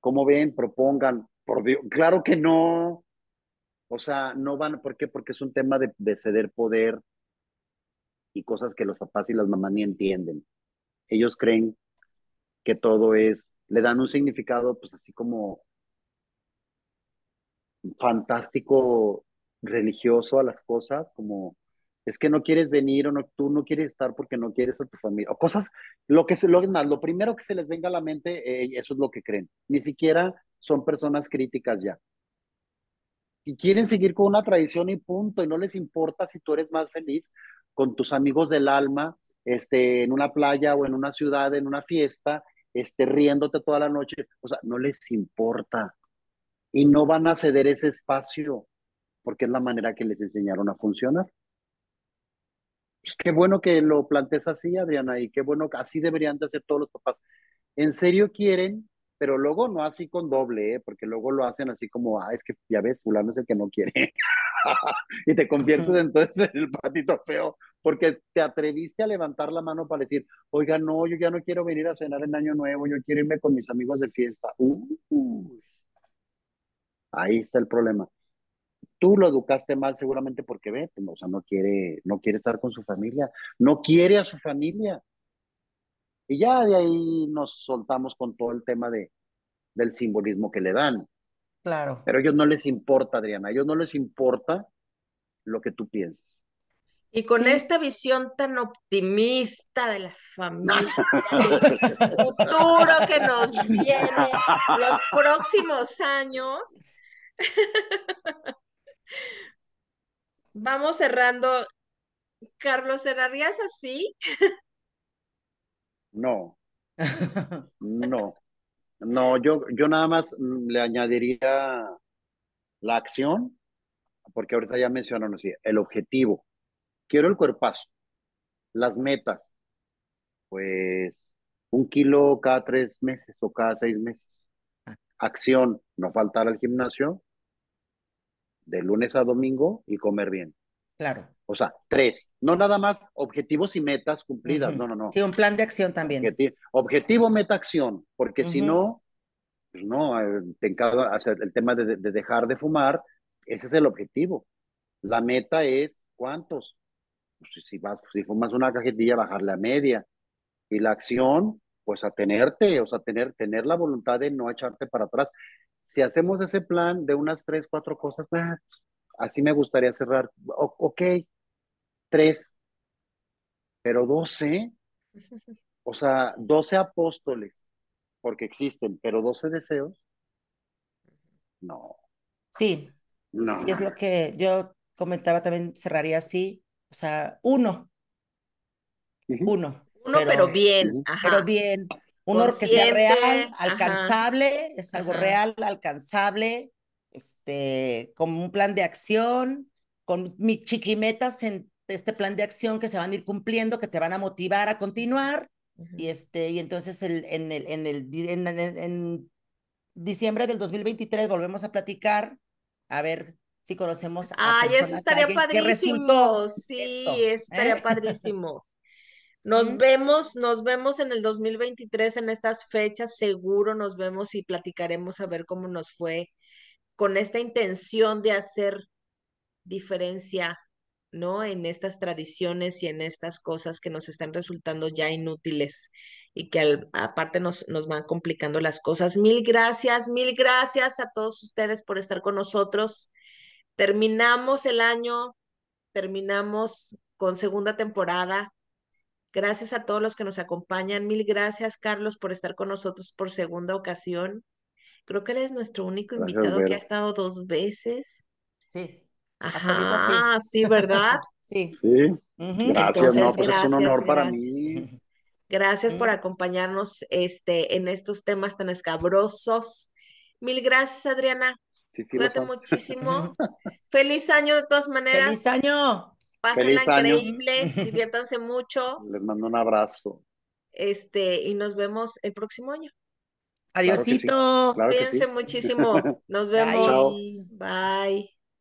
¿cómo ven? Propongan, por Dios, claro que no. O sea, no van, ¿por qué? Porque es un tema de, de ceder poder y cosas que los papás y las mamás ni entienden. Ellos creen que todo es, le dan un significado, pues así como fantástico, religioso a las cosas, como es que no quieres venir o no, tú no quieres estar porque no quieres a tu familia, o cosas, lo que se, lo, más, lo primero que se les venga a la mente, eh, eso es lo que creen. Ni siquiera son personas críticas ya. Y quieren seguir con una tradición y punto, y no les importa si tú eres más feliz con tus amigos del alma, este, en una playa o en una ciudad, en una fiesta, este, riéndote toda la noche, o sea, no les importa. Y no van a ceder ese espacio, porque es la manera que les enseñaron a funcionar. Pues qué bueno que lo plantees así, Adriana, y qué bueno que así deberían de hacer todos los papás. En serio quieren, pero luego no así con doble, ¿eh? porque luego lo hacen así como, ah, es que ya ves, fulano es el que no quiere. *laughs* y te conviertes entonces en el patito feo, porque te atreviste a levantar la mano para decir, oiga, no, yo ya no quiero venir a cenar en Año Nuevo, yo quiero irme con mis amigos de fiesta. ahí está el problema tú lo educaste mal seguramente porque ve, pues, o sea, no quiere, no quiere estar con su familia, no quiere a su familia. Y ya de ahí nos soltamos con todo el tema de, del simbolismo que le dan. Claro. Pero a ellos no les importa, Adriana, a ellos no les importa lo que tú piensas. Y con esta visión tan optimista de la familia, *laughs* del futuro que nos viene, los próximos años, *laughs* Vamos cerrando. Carlos, ¿cerrarías así? No. No. No, yo, yo nada más le añadiría la acción, porque ahorita ya mencionaron así, el objetivo. Quiero el cuerpazo, las metas, pues un kilo cada tres meses o cada seis meses. Acción, no faltar al gimnasio, de lunes a domingo y comer bien. Claro. O sea, tres. No nada más objetivos y metas cumplidas. No, no, no. Sí, un plan de acción también. Objetivo, meta, acción. Porque si no, pues no, eh, te hacer el tema de, dejar de fumar. Ese es el objetivo. La meta es cuántos. Pues si, vas, si fumas una cajetilla, bajarle a media. Y la acción, pues a tenerte, o sea, tener, tener la voluntad de no echarte para atrás si hacemos ese plan de unas tres, cuatro cosas, ah, así me gustaría cerrar. ok, tres, pero doce, o sea, doce apóstoles, porque existen, pero doce deseos, no. Sí, no. sí es lo que yo comentaba también, cerraría así, o sea, uno, uno. Uno, pero, bien. Pero bien, uno que sea real, alcanzable, es algo real, alcanzable, este, como un plan de acción, con mis chiquimetas en este plan de acción que se van a ir cumpliendo, que te van a motivar a continuar. Y este, y entonces el, en, el, en, el, en, en, diciembre del 2023 volvemos a platicar, a ver si conocemos a Ay, eso estaría padrísimo. Sí, eso estaría ¿eh? padrísimo. Nos vemos, nos vemos en el 2023 en estas fechas, seguro nos vemos y platicaremos a ver cómo nos fue con esta intención de hacer diferencia, ¿no? En estas tradiciones y en estas cosas que nos están resultando ya inútiles y que aparte nos, nos van complicando las cosas. Mil gracias, mil gracias a todos ustedes por estar con nosotros. Terminamos el año, terminamos con segunda temporada Gracias a todos los que nos acompañan. Mil gracias, Carlos, por estar con nosotros por segunda ocasión. Creo que eres nuestro único invitado que ha estado dos veces. Sí. Ajá, sí. ¿verdad? *laughs* Sí. Sí, Ujú. gracias, no, pues es un gracias, honor para gracias. mí. *laughs* Gracias por acompañarnos este, en estos temas tan escabrosos. Mil gracias, Adriana. Sí, sí, Cuídate muchísimo. *laughs* Feliz año de todas maneras. ¡Feliz año! Pásenla Feliz año. increíble, *laughs* diviértanse mucho. Les mando un abrazo. Este, y nos vemos el próximo año. Claro que sí, Adiosito. Claro Cuídense sí. muchísimo. *laughs* Nos vemos. Bye.